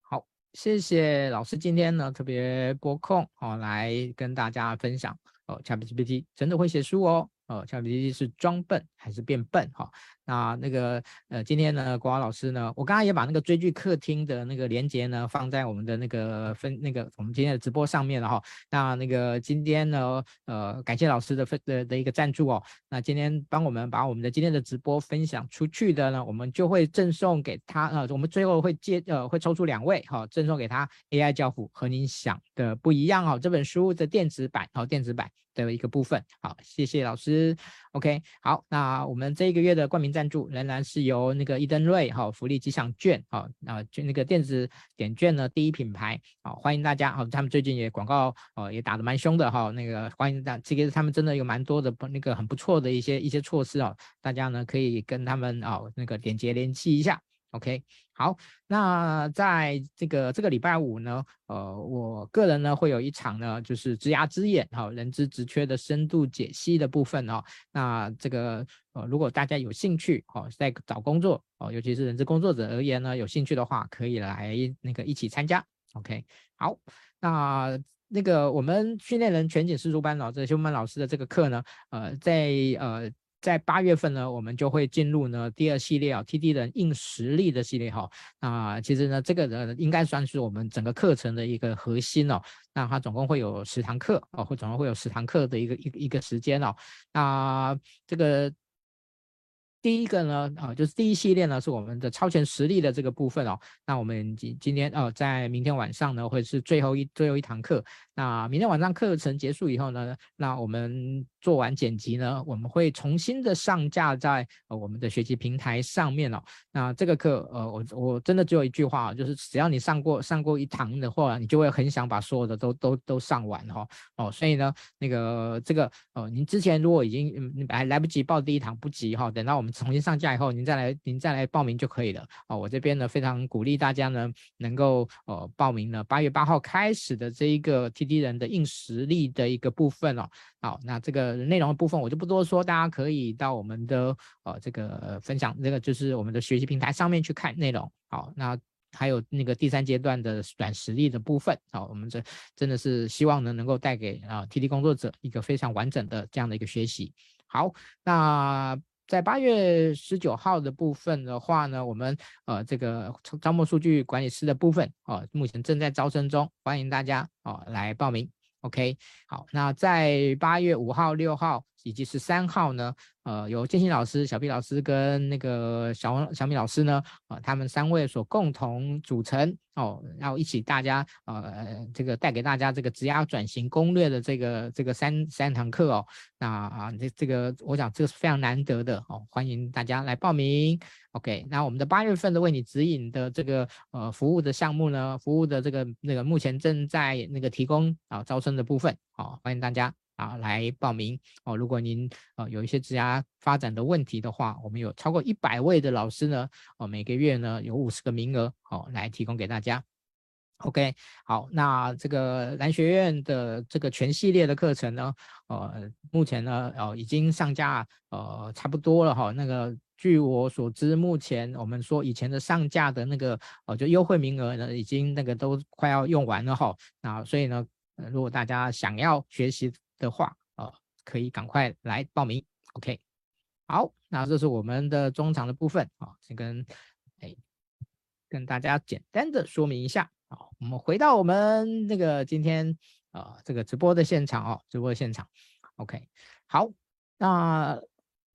好，谢谢老师今天呢特别拨空哦来跟大家分享哦，ChatGPT 真的会写书哦。哦，ChatGPT 是装笨还是变笨？哈，那那个呃，今天呢，国华老师呢，我刚刚也把那个追剧客厅的那个连接呢放在我们的那个分那个我们今天的直播上面了哈。那那个今天呢，呃，感谢老师的分的的一个赞助哦。那今天帮我们把我们的今天的直播分享出去的呢，我们就会赠送给他呃，我们最后会接呃会抽出两位哈，赠送给他 AI 教父和您想的不一样哦，这本书的电子版好，电子版。的一个部分，好，谢谢老师。OK，好，那我们这一个月的冠名赞助仍然是由那个伊登瑞哈福利吉祥券，好，啊，就那个电子点券呢第一品牌，好，欢迎大家，好，他们最近也广告哦也打得蛮凶的哈，那个欢迎大，这个他们真的有蛮多的那个很不错的一些一些措施哦，大家呢可以跟他们哦那个点击联系一下。OK，好，那在这个这个礼拜五呢，呃，我个人呢会有一场呢，就是职涯之眼哈，人资职缺的深度解析的部分哦。那这个呃，如果大家有兴趣哦，在找工作哦，尤其是人资工作者而言呢，有兴趣的话，可以来那个一起参加。OK，好，那那个我们训练人全景识书班老师修曼老师的这个课呢，呃，在呃。在八月份呢，我们就会进入呢第二系列啊，TD 人硬实力的系列哈。那其实呢，这个呢应该算是我们整个课程的一个核心哦。那它总共会有十堂课哦，会总共会有十堂课的一个一一个时间哦。那这个。第一个呢，啊，就是第一系列呢，是我们的超前实力的这个部分哦。那我们今今天哦，在明天晚上呢，会是最后一最后一堂课。那明天晚上课程结束以后呢，那我们做完剪辑呢，我们会重新的上架在呃我们的学习平台上面哦。那这个课呃，我我真的只有一句话，就是只要你上过上过一堂的话，你就会很想把所有的都都都上完哈哦。所以呢，那个这个呃，您之前如果已经来来不及报第一堂不急哈，等到我们重新上架以后，您再来您再来报名就可以了哦。我这边呢非常鼓励大家呢能够呃报名呢八月八号开始的这一个 TT 人的硬实力的一个部分哦。好，那这个内容的部分我就不多说，大家可以到我们的呃这个分享这个就是我们的学习平台上面去看内容。好，那还有那个第三阶段的软实力的部分。好，我们这真的是希望呢能够带给啊 T D 工作者一个非常完整的这样的一个学习。好，那在八月十九号的部分的话呢，我们呃这个招募数据管理师的部分哦，目前正在招生中，欢迎大家哦来报名。OK，好，那在八月五号、六号以及十三号呢，呃，由建新老师、小 P 老师跟那个小王、小米老师呢，啊、呃，他们三位所共同组成哦，然后一起大家呃，这个带给大家这个职涯转型攻略的这个这个三三堂课哦，那啊，这这个我想这个是非常难得的哦，欢迎大家来报名。OK，那我们的八月份的为你指引的这个呃服务的项目呢，服务的这个那个目前正在那个提供啊招生的部分，好，欢迎大家啊来报名哦。如果您呃有一些职涯发展的问题的话，我们有超过一百位的老师呢，哦每个月呢有五十个名额哦来提供给大家。OK，好，那这个蓝学院的这个全系列的课程呢，呃目前呢哦已经上架呃差不多了哈，那个。据我所知，目前我们说以前的上架的那个呃，就优惠名额呢，已经那个都快要用完了哈。那所以呢，如果大家想要学习的话，啊，可以赶快来报名。OK，好，那这是我们的中场的部分啊，先跟哎跟大家简单的说明一下。啊，我们回到我们那个今天啊、这个直播的现场哦，直播的现场。OK，好，那。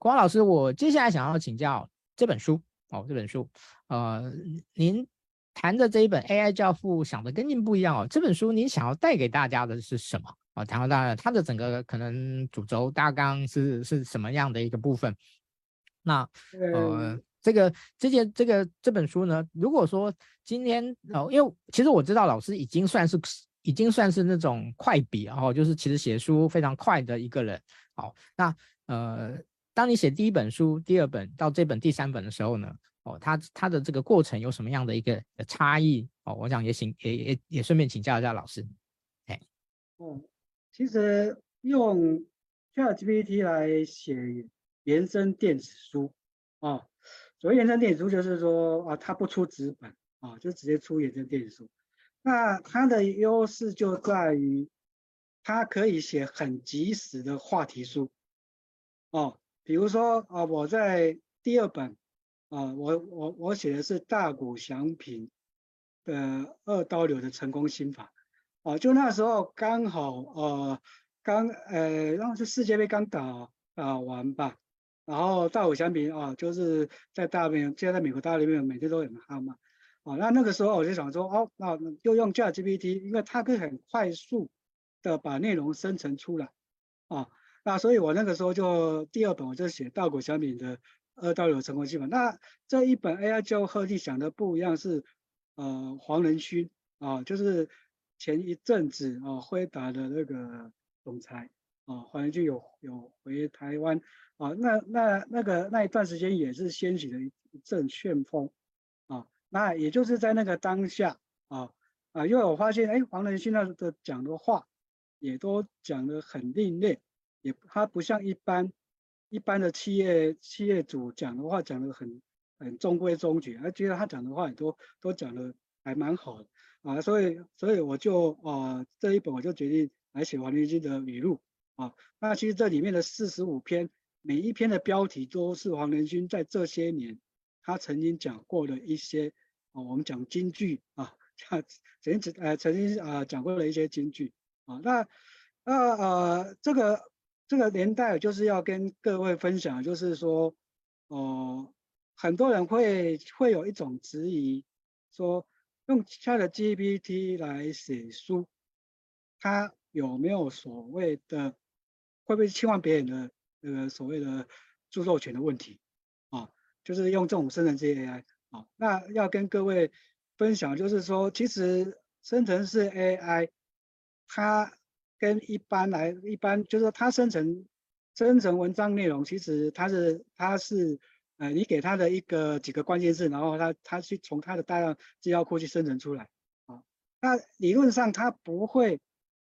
郭老师，我接下来想要请教这本书哦，这本书，呃，您谈的这一本 AI 教父想的跟您不一样哦，这本书您想要带给大家的是什么？哦，谈到大家它的整个可能主轴大纲是是什么样的一个部分？那呃，这个这件这个这本书呢，如果说今天哦，因为其实我知道老师已经算是已经算是那种快笔哦，就是其实写书非常快的一个人。好，那呃。当你写第一本书、第二本到这本第三本的时候呢，哦，它它的这个过程有什么样的一个差异？哦，我想也请也也也顺便请教一下老师。哎，哦，其实用 ChatGPT 来写原生电子书啊，所谓原生电子书就是说啊，它不出纸本啊，就直接出延伸电子书。那它的优势就在于，它可以写很及时的话题书，哦。比如说啊，我在第二本啊，我我我写的是大谷翔平的二刀流的成功心法啊，就那时候刚好呃刚呃，然后是世界杯刚打打完吧，然后大谷翔平啊，就是在大联，现在在美国大里面每天都很夯嘛，啊，那那个时候我就想说哦，那就用 ChatGPT，因为它可以很快速的把内容生成出来啊。那所以，我那个时候就第二本我就写稻谷翔平的二刀流成功心法。那这一本 AI 教父想的不一样，是呃黄仁勋啊，就是前一阵子啊辉达的那个总裁啊，黄仁勋有有回台湾啊，那那那个那一段时间也是掀起了一阵旋风啊。那也就是在那个当下啊啊，因为我发现哎，黄仁勋那的讲的话也都讲得很另类。也，他不像一般一般的企业企业主讲的话讲的很很中规中矩，而觉得他讲的话也都都讲的还蛮好的啊，所以所以我就啊这一本我就决定来写黄连军的语录啊。那其实这里面的四十五篇，每一篇的标题都是黄仁勋在这些年他曾经讲过的一些啊，我们讲京剧啊，他曾经呃曾经啊讲过的一些京剧啊。那那呃这个。这个年代就是要跟各位分享，就是说，呃，很多人会会有一种质疑，说用 ChatGPT 来写书，他有没有所谓的会不会侵犯别人的那个所谓的著作权的问题啊？就是用这种生成式 AI 啊，那要跟各位分享，就是说，其实生成式 AI 它跟一般来一般就是说它生成生成文章内容，其实它是它是呃，你给他的一个几个关键字，然后他他去从他的大量资料库去生成出来啊。那理论上他不会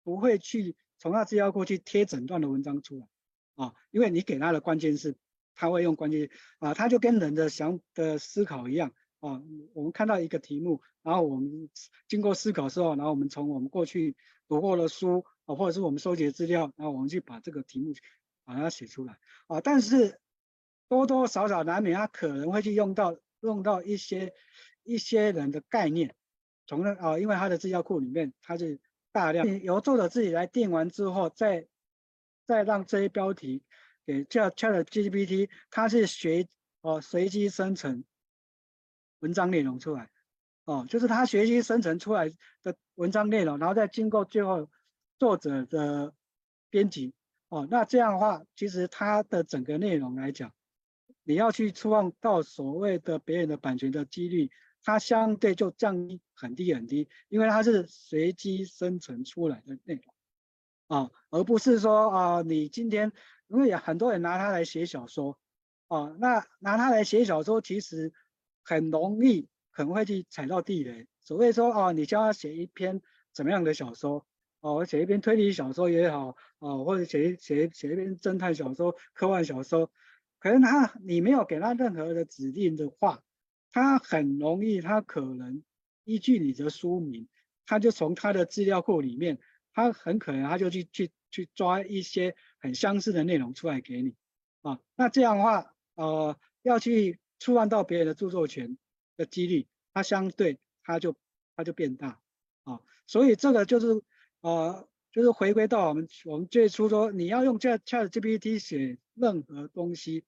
不会去从它资料库去贴整段的文章出来啊，因为你给他的关键字，他会用关键啊，他就跟人的想的思考一样啊。我们看到一个题目，然后我们经过思考之后，然后我们从我们过去读过的书啊，或者是我们收集的资料，然后我们去把这个题目把它写出来啊。但是多多少少难免，他可能会去用到用到一些一些人的概念，从那啊，因为他的资料库里面，他是大量由作者自己来定完之后，再再让这些标题给叫 ChatGPT，它是随哦随机生成文章内容出来，哦，就是他随机生成出来的文章内容，然后再经过最后作者的编辑，哦，那这样的话，其实它的整个内容来讲。你要去触碰到所谓的别人的版权的几率，它相对就降低很低很低，因为它是随机生成出来的内容啊，而不是说啊，你今天因为很多人拿它来写小说啊，那拿它来写小说其实很容易可能会去踩到地雷。所谓说啊，你叫他写一篇怎么样的小说哦，写一篇推理小说也好啊，或者写写写一篇侦探小说、科幻小说。可能他你没有给他任何的指令的话，他很容易，他可能依据你的书名，他就从他的资料库里面，他很可能他就去去去抓一些很相似的内容出来给你啊。那这样的话，呃，要去触犯到别人的著作权的几率，它相对它就它就变大啊。所以这个就是呃，就是回归到我们我们最初说，你要用 ChatGPT 写任何东西。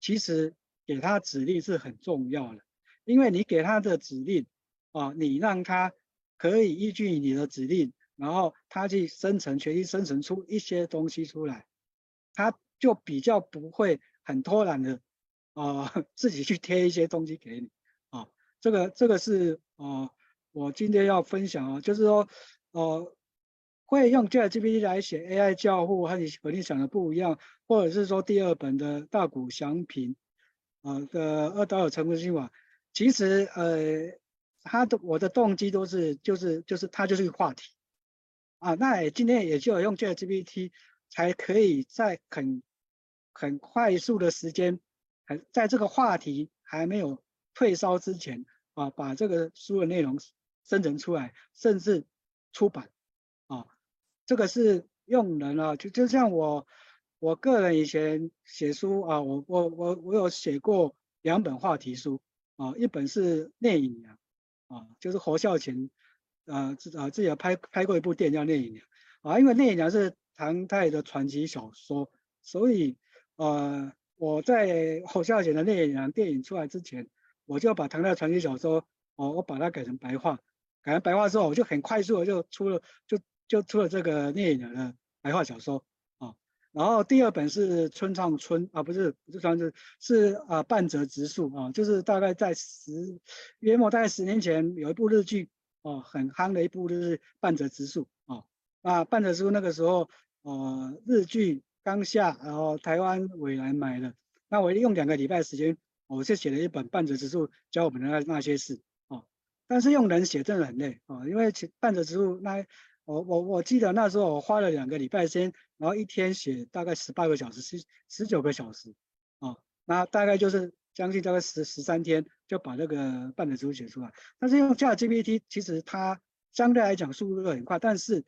其实给他指令是很重要的，因为你给他的指令啊，你让他可以依据你的指令，然后他去生成，全息生成出一些东西出来，他就比较不会很偷懒的啊，自己去贴一些东西给你啊。这个这个是啊，我今天要分享啊，就是说呃。会用 ChatGPT 来写 AI 交互，和你和你想的不一样，或者是说第二本的大谷祥平啊的二刀流成功计划，其实呃，他的我的动机都是就是就是他就是一个话题啊，那今天也就用 ChatGPT 才可以在很很快速的时间，很在这个话题还没有退烧之前啊，把这个书的内容生成出来，甚至出版。这个是用人啊，就就像我，我个人以前写书啊，我我我我有写过两本话题书啊，一本是《聂隐娘》啊，就是侯孝贤啊自啊自己拍拍过一部电影叫《聂隐娘》啊，因为《聂隐娘》是唐代的传奇小说，所以呃我在侯孝贤的《聂隐娘》电影出来之前，我就把唐代传奇小说哦、我把它改成白话，改成白话之后，我就很快速的就出了就。就出了这个聂隐娘的白话小说啊，然后第二本是村上春啊，不是不是川是是啊半泽直树啊，就是大概在十约莫大概十年前有一部日剧哦、啊，很夯的一部就是半泽直树啊，那半泽直树那个时候呃日剧刚下，然后台湾纬来买了，那我用两个礼拜时间，我就写了一本半泽直树教我们的那那些事啊，但是用人写真的很累啊，因为半泽直树那。我我我记得那时候我花了两个礼拜时间，然后一天写大概十八个小时，十十九个小时，啊，那大概就是将近大概十十三天就把那个半本书写出来。但是用 ChatGPT 其实它相对来讲速度很快，但是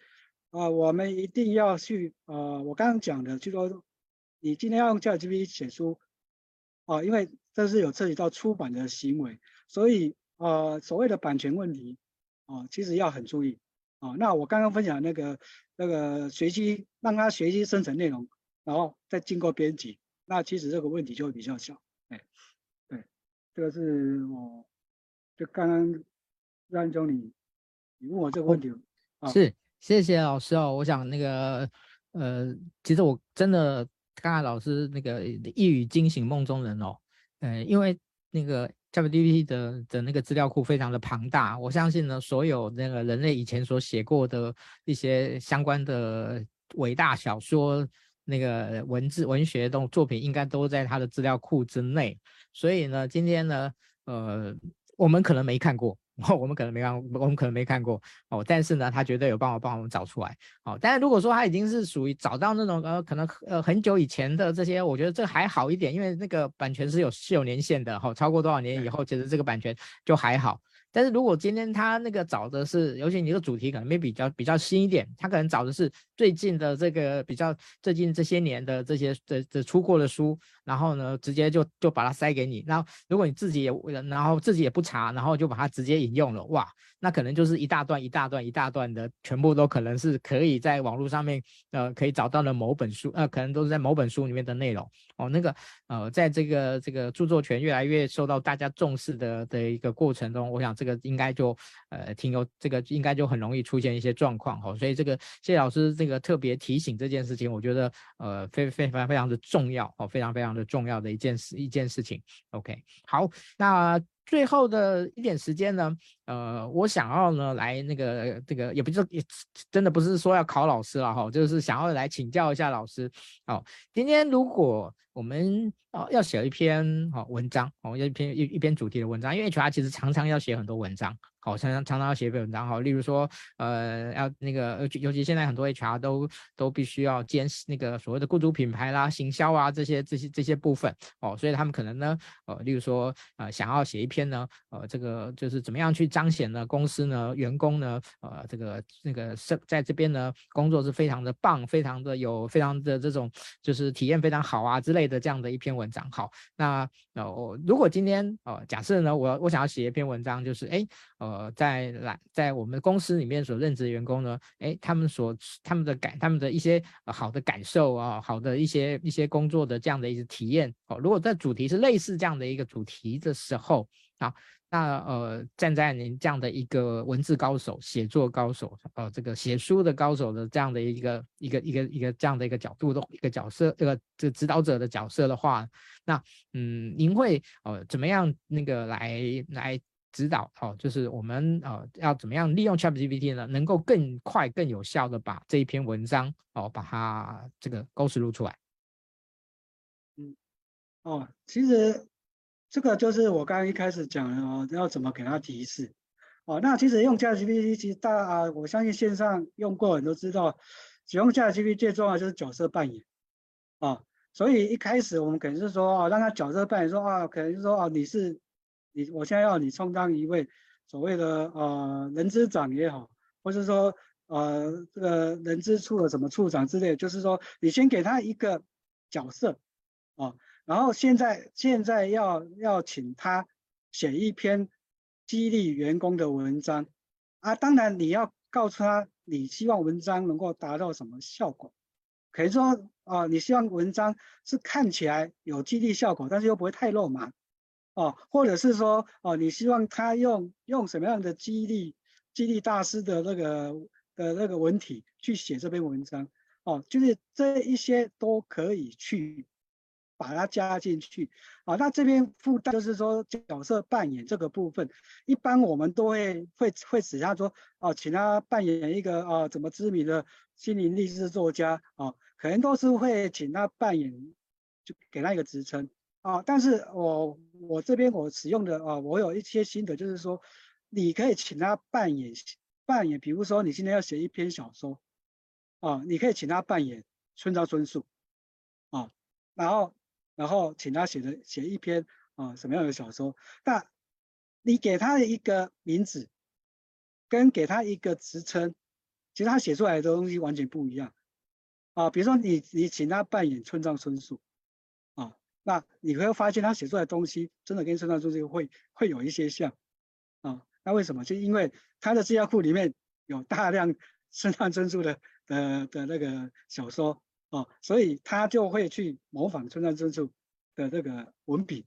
啊、我们一定要去啊、呃，我刚刚讲的就说，你今天要用 ChatGPT 写书啊，因为这是有涉及到出版的行为，所以啊、所谓的版权问题啊，其实要很注意。啊，那我刚刚分享那个那个随机让它随机生成内容，然后再经过编辑，那其实这个问题就会比较小。哎，对，这个是我就刚刚让中你你问我这个问题，哦、是谢谢老师哦。我想那个呃，其实我真的刚才老师那个一语惊醒梦中人哦。呃，因为那个 ChatGPT 的的那个资料库非常的庞大，我相信呢，所有那个人类以前所写过的一些相关的伟大小说，那个文字文学动作品，应该都在它的资料库之内。所以呢，今天呢，呃，我们可能没看过。哦，我们可能没看，我们可能没看过哦，但是呢，他绝对有办法帮我们找出来。哦，但是如果说他已经是属于找到那种呃，可能呃很久以前的这些，我觉得这还好一点，因为那个版权是有是有年限的哈，超过多少年以后，其实这个版权就还好。但是如果今天他那个找的是，尤其你的主题可能没比较比较新一点，他可能找的是最近的这个比较最近这些年的这些这这出过的书，然后呢，直接就就把它塞给你。然后如果你自己也然后自己也不查，然后就把它直接引用了，哇，那可能就是一大段一大段一大段的，全部都可能是可以在网络上面呃可以找到的某本书，呃，可能都是在某本书里面的内容哦。那个呃，在这个这个著作权越来越受到大家重视的的一个过程中，我想这个。应该就呃挺有这个应该就很容易出现一些状况哈，所以这个谢老师这个特别提醒这件事情，我觉得呃非非常非常的重要哦，非常非常的重要的一件事一件事情。OK，好，那最后的一点时间呢，呃，我想要呢来那个这个也不是也真的不是说要考老师了哈，就是想要来请教一下老师。好，今天如果我们哦要写一篇好文章哦，要一篇一一篇主题的文章，因为 HR 其实常常要写很多文章。好，常常常常要写一篇文章，好，例如说，呃，要那个，尤其现在很多 HR 都都必须要兼那个所谓的雇主品牌啦、行销啊这些这些这些部分，哦，所以他们可能呢，呃，例如说，呃，想要写一篇呢，呃，这个就是怎么样去彰显呢公司呢员工呢，呃，这个那个是在这边呢工作是非常的棒，非常的有非常的这种就是体验非常好啊之类的这样的一篇文章。好，那呃，我如果今天呃假设呢，我我想要写一篇文章，就是哎，呃。在来在我们公司里面所任职的员工呢，哎，他们所他们的感他们的一些、好的感受啊，好的一些一些工作的这样的一些体验哦。如果在主题是类似这样的一个主题的时候好，那呃，站在您这样的一个文字高手、写作高手、呃，这个写书的高手的这样的一个一个一个一个这样的一个角度的一个角色，这个这个指导者的角色的话，那嗯，您会呃怎么样那个来来？指导哦，就是我们呃要怎么样利用 ChatGPT 呢？能够更快、更有效的把这一篇文章哦，把它这个构思录出来。嗯，哦，其实这个就是我刚刚一开始讲的哦，要怎么给他提示哦。那其实用 ChatGPT，其实大啊，我相信线上用过的人都知道，使用 ChatGPT 最重要就是角色扮演啊、哦。所以一开始我们可能是说哦，让他角色扮演说啊，可能是说哦，你是。你我现在要你充当一位所谓的呃人资长也好，或是说呃这个人资处的什么处长之类，就是说你先给他一个角色啊，然后现在现在要要请他写一篇激励员工的文章啊，当然你要告诉他你希望文章能够达到什么效果，可以说啊、你希望文章是看起来有激励效果，但是又不会太肉麻。哦，或者是说，哦，你希望他用用什么样的激励激励大师的那个的那个文体去写这篇文章？哦，就是这一些都可以去把它加进去。啊、那这边附带就是说角色扮演这个部分，一般我们都会会会指他说，哦，请他扮演一个啊、怎么知名的心灵励志作家啊、可能都是会请他扮演，就给他一个职称。啊，但是我我这边我使用的啊，我有一些心得，就是说，你可以请他扮演扮演，比如说你今天要写一篇小说，啊，你可以请他扮演村上春树，啊，然后然后请他写的写一篇啊什么样的小说，那你给他一个名字，跟给他一个职称，其实他写出来的东西完全不一样，啊，比如说你你请他扮演村上春树。啊那你会发现他写出来的东西真的跟村上春树会会有一些像啊？那为什么？就因为他的资料库里面有大量 村上春树的的的那个小说啊，所以他就会去模仿村上春树的这个文笔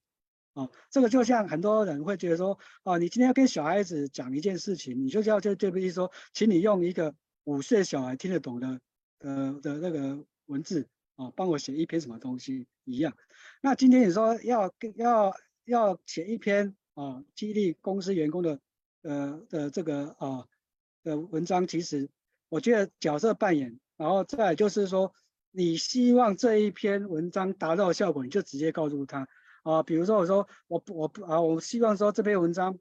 啊。这个就像很多人会觉得说，哦，你今天要跟小孩子讲一件事情，你就叫这这边说，请你用一个五岁小孩听得懂的呃的那个文字啊，帮我写一篇什么东西一样。那今天你说要要要写一篇啊激励公司员工的呃的这个啊的文章，其实我觉得角色扮演，然后再就是说，你希望这一篇文章达到效果，你就直接告诉他啊，比如说我说我不我不啊，我希望说这篇文章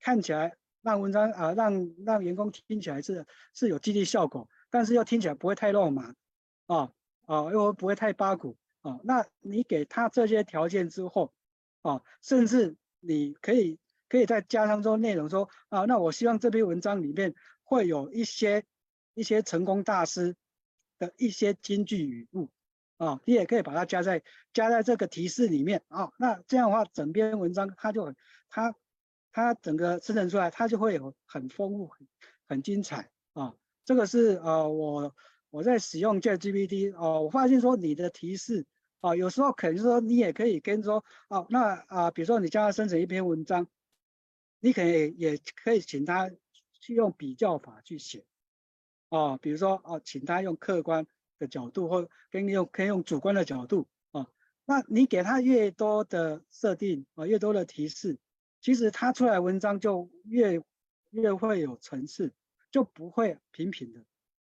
看起来让文章啊让让员工听起来是是有激励效果，但是又听起来不会太肉麻啊啊，又不会太八股啊。那你给他这些条件之后啊，甚至你可以可以再加上说内容说啊，那我希望这篇文章里面会有一些一些成功大师。的一些金句语录啊，你也可以把它加在加在这个提示里面啊。那这样的话，整篇文章它就很它它整个生成出来，它就会有很丰富、很很精彩啊。这个是呃我我在使用 ChatGPT 哦，我发现说你的提示啊，有时候可能说你也可以跟说哦，那啊，比如说你叫他生成一篇文章，你可以也可以请他去用比较法去写。哦，比如说哦，请他用客观的角度，或跟用可以用主观的角度哦。那你给他越多的设定啊，越多的提示，其实他出来文章就越越会有层次，就不会平平的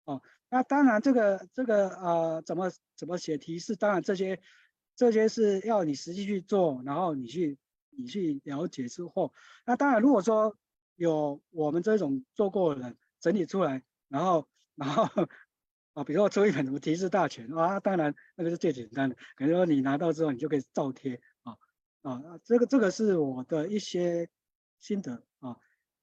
哦。那当然，这个这个呃，怎么怎么写提示，当然这些这些是要你实际去做，然后你去你去了解之后，那当然如果说有我们这种做过的人整理出来。然后，然后啊，比如说出一本什么提示大全啊，当然那个是最简单的。可能说你拿到之后，你就可以照贴啊啊，这个这个是我的一些心得啊。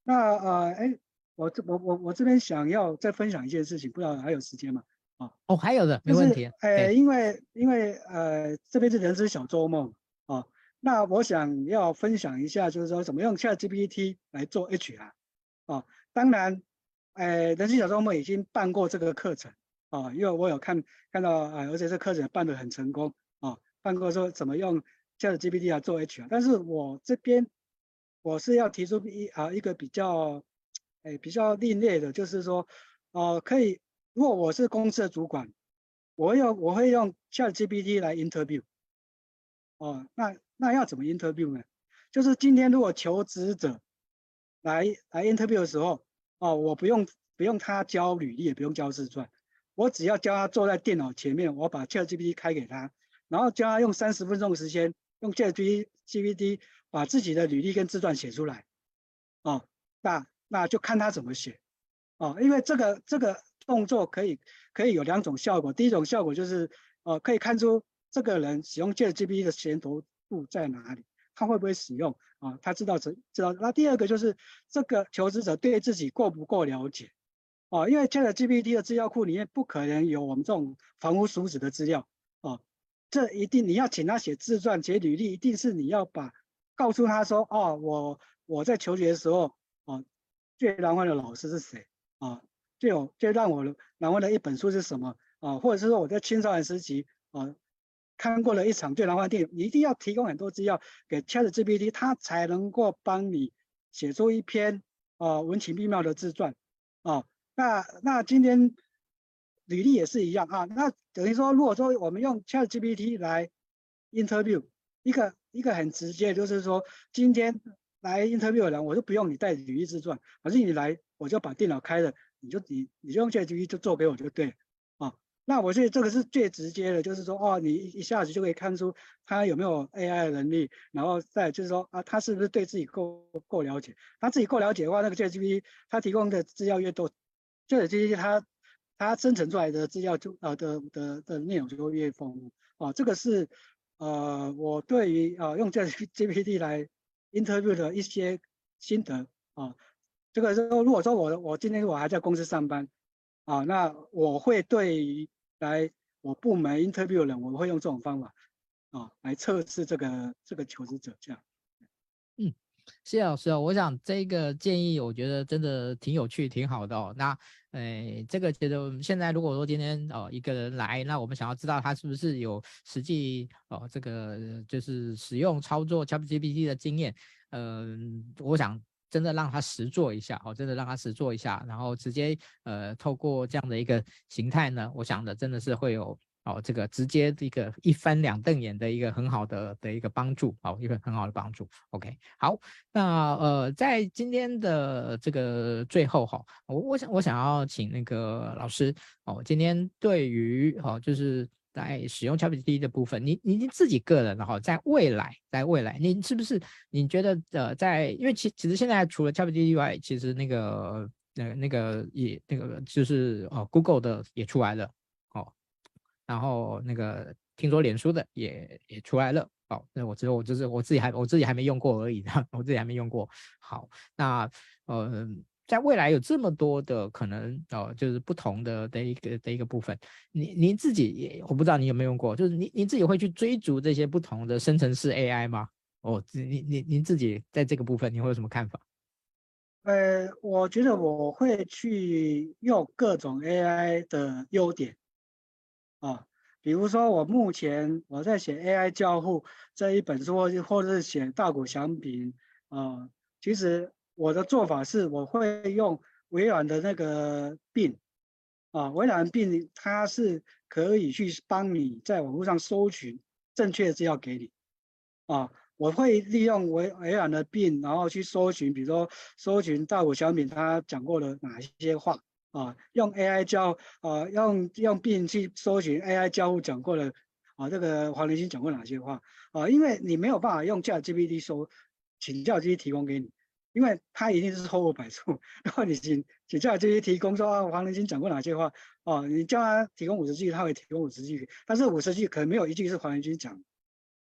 那呃，哎，我这我我我这边想要再分享一件事情，不知道还有时间吗？啊，哦，还有的，没问题。哎，因为因为呃，这边是人生小周梦啊，那我想要分享一下，就是说怎么用 ChatGPT 来做 HR 啊，当然。哎，人生小周梦已经办过这个课程啊，因为我有看看到啊，而且这课程办得很成功啊，办过说怎么用 ChatGPT 来做 HR，但是我这边我是要提出一啊一个比较哎比较另类的，就是说哦、啊、可以，如果我是公司的主管，我会用我会用 ChatGPT 来 interview 哦、那那要怎么 interview 呢？就是今天如果求职者来来 interview 的时候。哦，我不用不用他交履历，也不用交自传，我只要教他坐在电脑前面，我把 ChatGPT 开给他，然后教他用三十分钟的时间用 ChatGPT 把自己的履历跟自传写出来。哦，那那就看他怎么写。哦，因为这个这个动作可以可以有两种效果，第一种效果就是呃可以看出这个人使用 ChatGPT 的前途度在哪里。他会不会使用啊？他知道知知道。那第二个就是这个求职者对自己够不够了解啊？因为 ChatGPT 的资料库里面不可能有我们这种房屋俗子的资料啊。这一定你要请他写自传、写履历，一定是你要把告诉他说哦，我我在求学的时候啊，最难忘的老师是谁啊？最有最让我难忘的一本书是什么啊？或者是说我在青少年时期啊。看过了一场最难忘的电影，你一定要提供很多资料给 ChatGPT，它才能够帮你写出一篇啊、呃、文情并茂的自传啊。那那今天履历也是一样啊。那等于说，如果说我们用 ChatGPT 来 interview 一个一个很直接，就是说今天来 interview 的人，我就不用你带履历自传，反正你来我就把电脑开了，你就你你就用 ChatGPT 就做给我就对了。那我觉得这个是最直接的，就是说，哦，你一下子就可以看出他有没有 AI 能力，然后再就是说，啊，他是不是对自己够够了解？他自己够了解的话，那个 ChatGPT 他提供的资料越多，ChatGPT 他他生成出来的资料就呃的的的内容就会越丰富。哦，这个是呃我对于啊用 ChatGPT 来 interview 的一些心得啊。这个是说，如果说我我今天我还在公司上班啊，那我会对于来我部门 interview 人，我会用这种方法啊来测试这个这个求职者这样。嗯，谢老师哦，我想这个建议我觉得真的挺有趣，挺好的哦。那诶、哎，这个其实我们现在如果说今天哦一个人来，那我们想要知道他是不是有实际哦这个就是使用操作 ChatGPT 的经验，嗯、我想。真的让他实做一下，哦，真的让他实做一下，然后直接呃透过这样的一个形态呢，我想的真的是会有。哦，这个直接一个一翻两瞪眼的一个很好的的一个帮助，哦，一个很好的帮助。OK，好，那呃，在今天的这个最后哈，我我想我想要请那个老师哦，今天对于哦，就是在使用 ChatGPT 的部分，你你自己个人哈，在未来，在未来，你是不是你觉得呃，在因为其其实现在除了 ChatGPT 以外，其实那个那那个也那个就是哦，Google 的也出来了哦。然后那个听说脸书的也也出来了，哦，那我只有我就是我自己还我自己还没用过而已，我自己还没用过。好，那呃，在未来有这么多的可能哦，就是不同的的一个的一个部分，你您自己也我不知道你有没有用过，就是您您自己会去追逐这些不同的生成式 AI 吗？哦，您您您自己在这个部分你会有什么看法？呃，我觉得我会去用各种 AI 的优点。啊，比如说我目前我在写 AI 交互这一本书，或或者是写大谷翔平啊，其实我的做法是，我会用微软的那个 Bing 啊，微软 Bing 它是可以去帮你在网络上搜寻正确的资料给你啊，我会利用微微软的 Bing，然后去搜寻，比如说搜寻大谷翔平他讲过的哪些话。啊，用 AI 交啊，用用 Bing 去搜寻 AI 交互讲过的啊，这个黄仁勋讲过哪些话啊？因为你没有办法用 ChatGPT 搜，请 ChatGPT 提供给你，因为他一定是错误百出。然后你请请教这些提供说啊，黄仁勋讲过哪些话啊？你叫他提供五十句，他会提供五十句，但是五十句可能没有一句是黄仁勋讲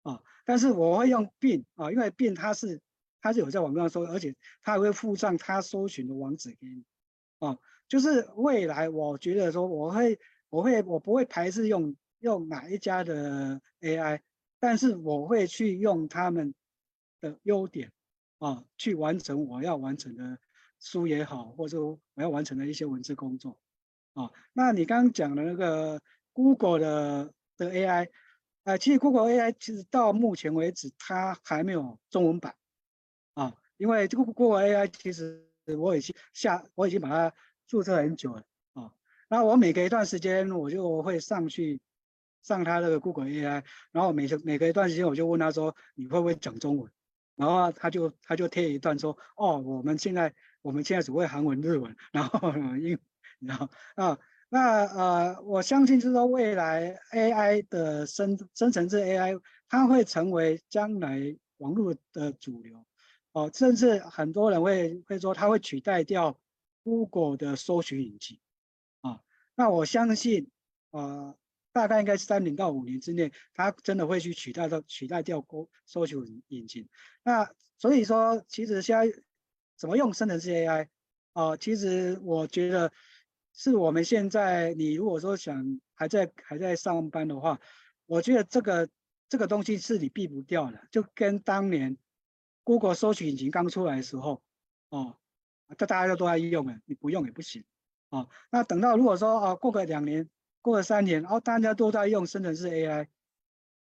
啊。但是我会用 Bing 啊，因为 Bing 它是他是有在网络上搜，而且他还会附上他搜寻的网址给你啊。就是未来，我觉得说我会，我会，我不会排斥用用哪一家的 AI，但是我会去用他们的优点啊，去完成我要完成的书也好，或者说我要完成的一些文字工作啊。那你刚刚讲的那个 Google 的的 AI，呃，其实 Google AI 其实到目前为止它还没有中文版啊，因为这个 Google AI 其实我已经下，我已经把它。注册很久了啊，然后我每隔一段时间我就会上去上他那个 Google AI，然后每每隔一段时间我就问他说，你会不会讲中文？然后他就他就贴一段说哦，我们现在我们现在只会韩文日文，然后英然后啊那呃我相信就是说未来 AI 的生生成式 AI 它会成为将来网络的主流哦，甚至很多人会会说它会取代掉。Google 的搜寻引擎啊，那我相信啊、呃，大概应该三年到五年之内，它真的会去取代到取代掉 Google 搜索引擎。那所以说，其实现在怎么用生成式 AI 啊？其实我觉得是我们现在，你如果说想还在还在上班的话，我觉得这个这个东西是你避不掉的，就跟当年 Google 搜寻引擎刚出来的时候哦。这大家都都在用了，你不用也不行啊。那等到如果说啊，过个两年，过了三年，然后大家都在用生成式 AI，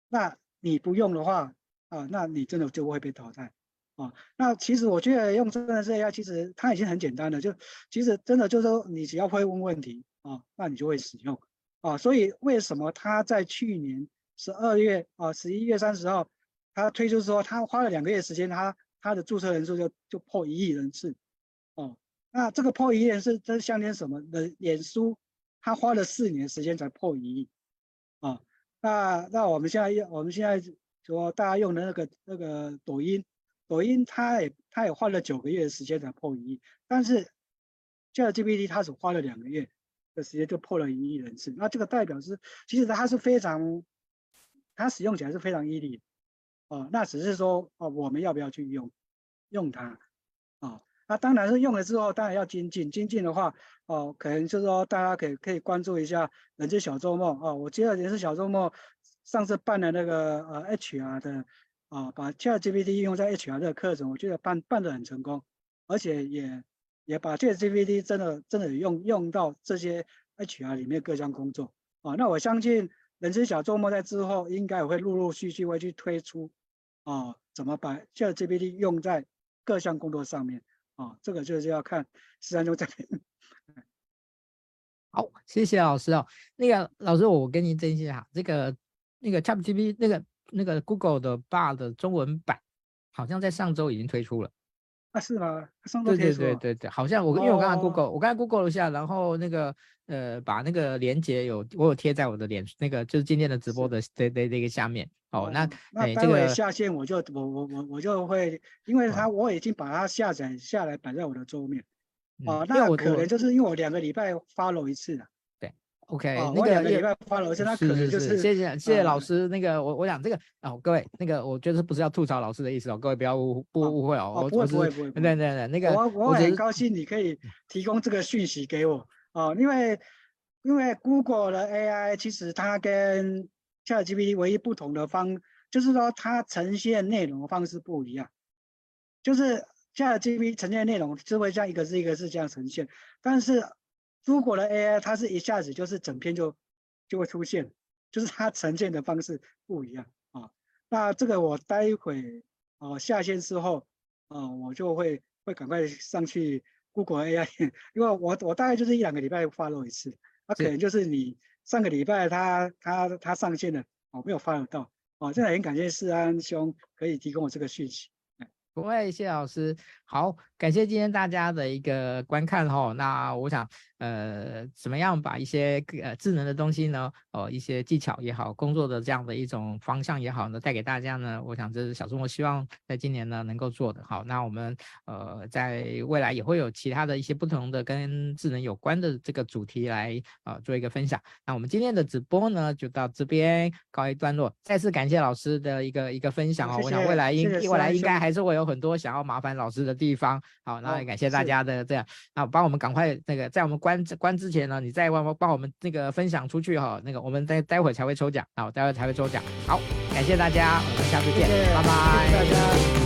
那你不用的话啊，那你真的就会被淘汰啊。那其实我觉得用生成式 AI，其实它已经很简单了，就其实真的就是说，你只要会问问题啊，那你就会使用啊。所以为什么它在去年十二月啊，十一月三十号，它推出说，它花了两个月时间，它它的注册人数就就破一亿人次。哦，那这个破一亿人是这是相当什么的？脸书，他花了四年时间才破一亿，啊、那那我们现在用我们现在说大家用的那个那个抖音，抖音它也它也花了九个月的时间才破一亿，但是 ChatGPT 它只花了两个月的时间就破了一亿人次，那这个代表是其实它是非常，它使用起来是非常易利，哦，那只是说哦我们要不要去用用它，啊、那当然是用了之后，当然要精进。精进的话，哦，可能就是说，大家可以可以关注一下人资小周末哦。我记得人资小周末上次办的那个呃 HR 的啊，把 ChatGPT 应用在 HR 这个课程，我觉得办办得很成功，而且也也把 ChatGPT 真的真的用用到这些 HR 里面各项工作啊。那我相信人资小周末在之后应该也会陆陆续续会去推出啊，怎么把 ChatGPT 用在各项工作上面。哦，这个就是要看十三周这边。好，谢谢老师哦。那个老师，我跟您争一下，这个那个 ChatGPT 那个那个 Google 的 Bard 的中文版，好像在上周已经推出了。啊，是吗？上周推出。对对对对对，好像我、哦、因为我刚才 Google，我刚才 Google 了一下，然后那个呃，把那个链接有我有贴在我的脸那个就是今天的直播的这这这个下面。哦，那那待会下线我就我我我我就会，因为它我已经把它下载下来摆在我的桌面。哦、嗯，那我可能就是因为我两个礼拜 follow 一次的，对，OK，、哦、那个两个礼拜 follow 一次，那可能就是，谢谢谢谢老。师，嗯、那个我我想这个哦，各位那个我觉得不是要吐槽老师的意思哦，各位不要误不误会哦，哦，不会不会不会，对对对，那。个我我很高兴你可以提供这个讯息给我。哦，因为因为 Google 的 AI 其实它跟 ChatGPT 唯一不同的方就是说它呈现内容的方式不一样，就是。ChatGPT 呈现内容是会像一个字一个字这样呈现，但是如果的 AI 它是一下子就是整篇就就会出现，就是它呈现的方式不一样啊。那这个我待会啊下线之后啊，我就会会赶快上去 Google AI，因为我我大概就是一两个礼拜 follow 一次，那、啊、可能就是你上个礼拜他他他上线了，我没有发得到，哦，真的很感谢世安兄可以提供我这个讯息。不会，谢老师。好，感谢今天大家的一个观看哈。那我想，呃，怎么样把一些呃智能的东西呢，哦，一些技巧也好，工作的这样的一种方向也好呢，带给大家呢？我想这是小猪我希望在今年呢能够做的。好，那我们呃在未来也会有其他的一些不同的跟智能有关的这个主题来呃做一个分享。那我们今天的直播呢就到这边告一段落。再次感谢老师的一个一个分享哦。我想未来应未来应该还是会有很多想要麻烦老师的地方。好，那也感谢大家的这样，那帮我们赶快那个在我们关关之前呢，你再帮帮我们那个分享出去哈，那个我们待待会才会抽奖，啊，待会才会抽奖。好，感谢大家，我们下次见，拜拜，拜拜。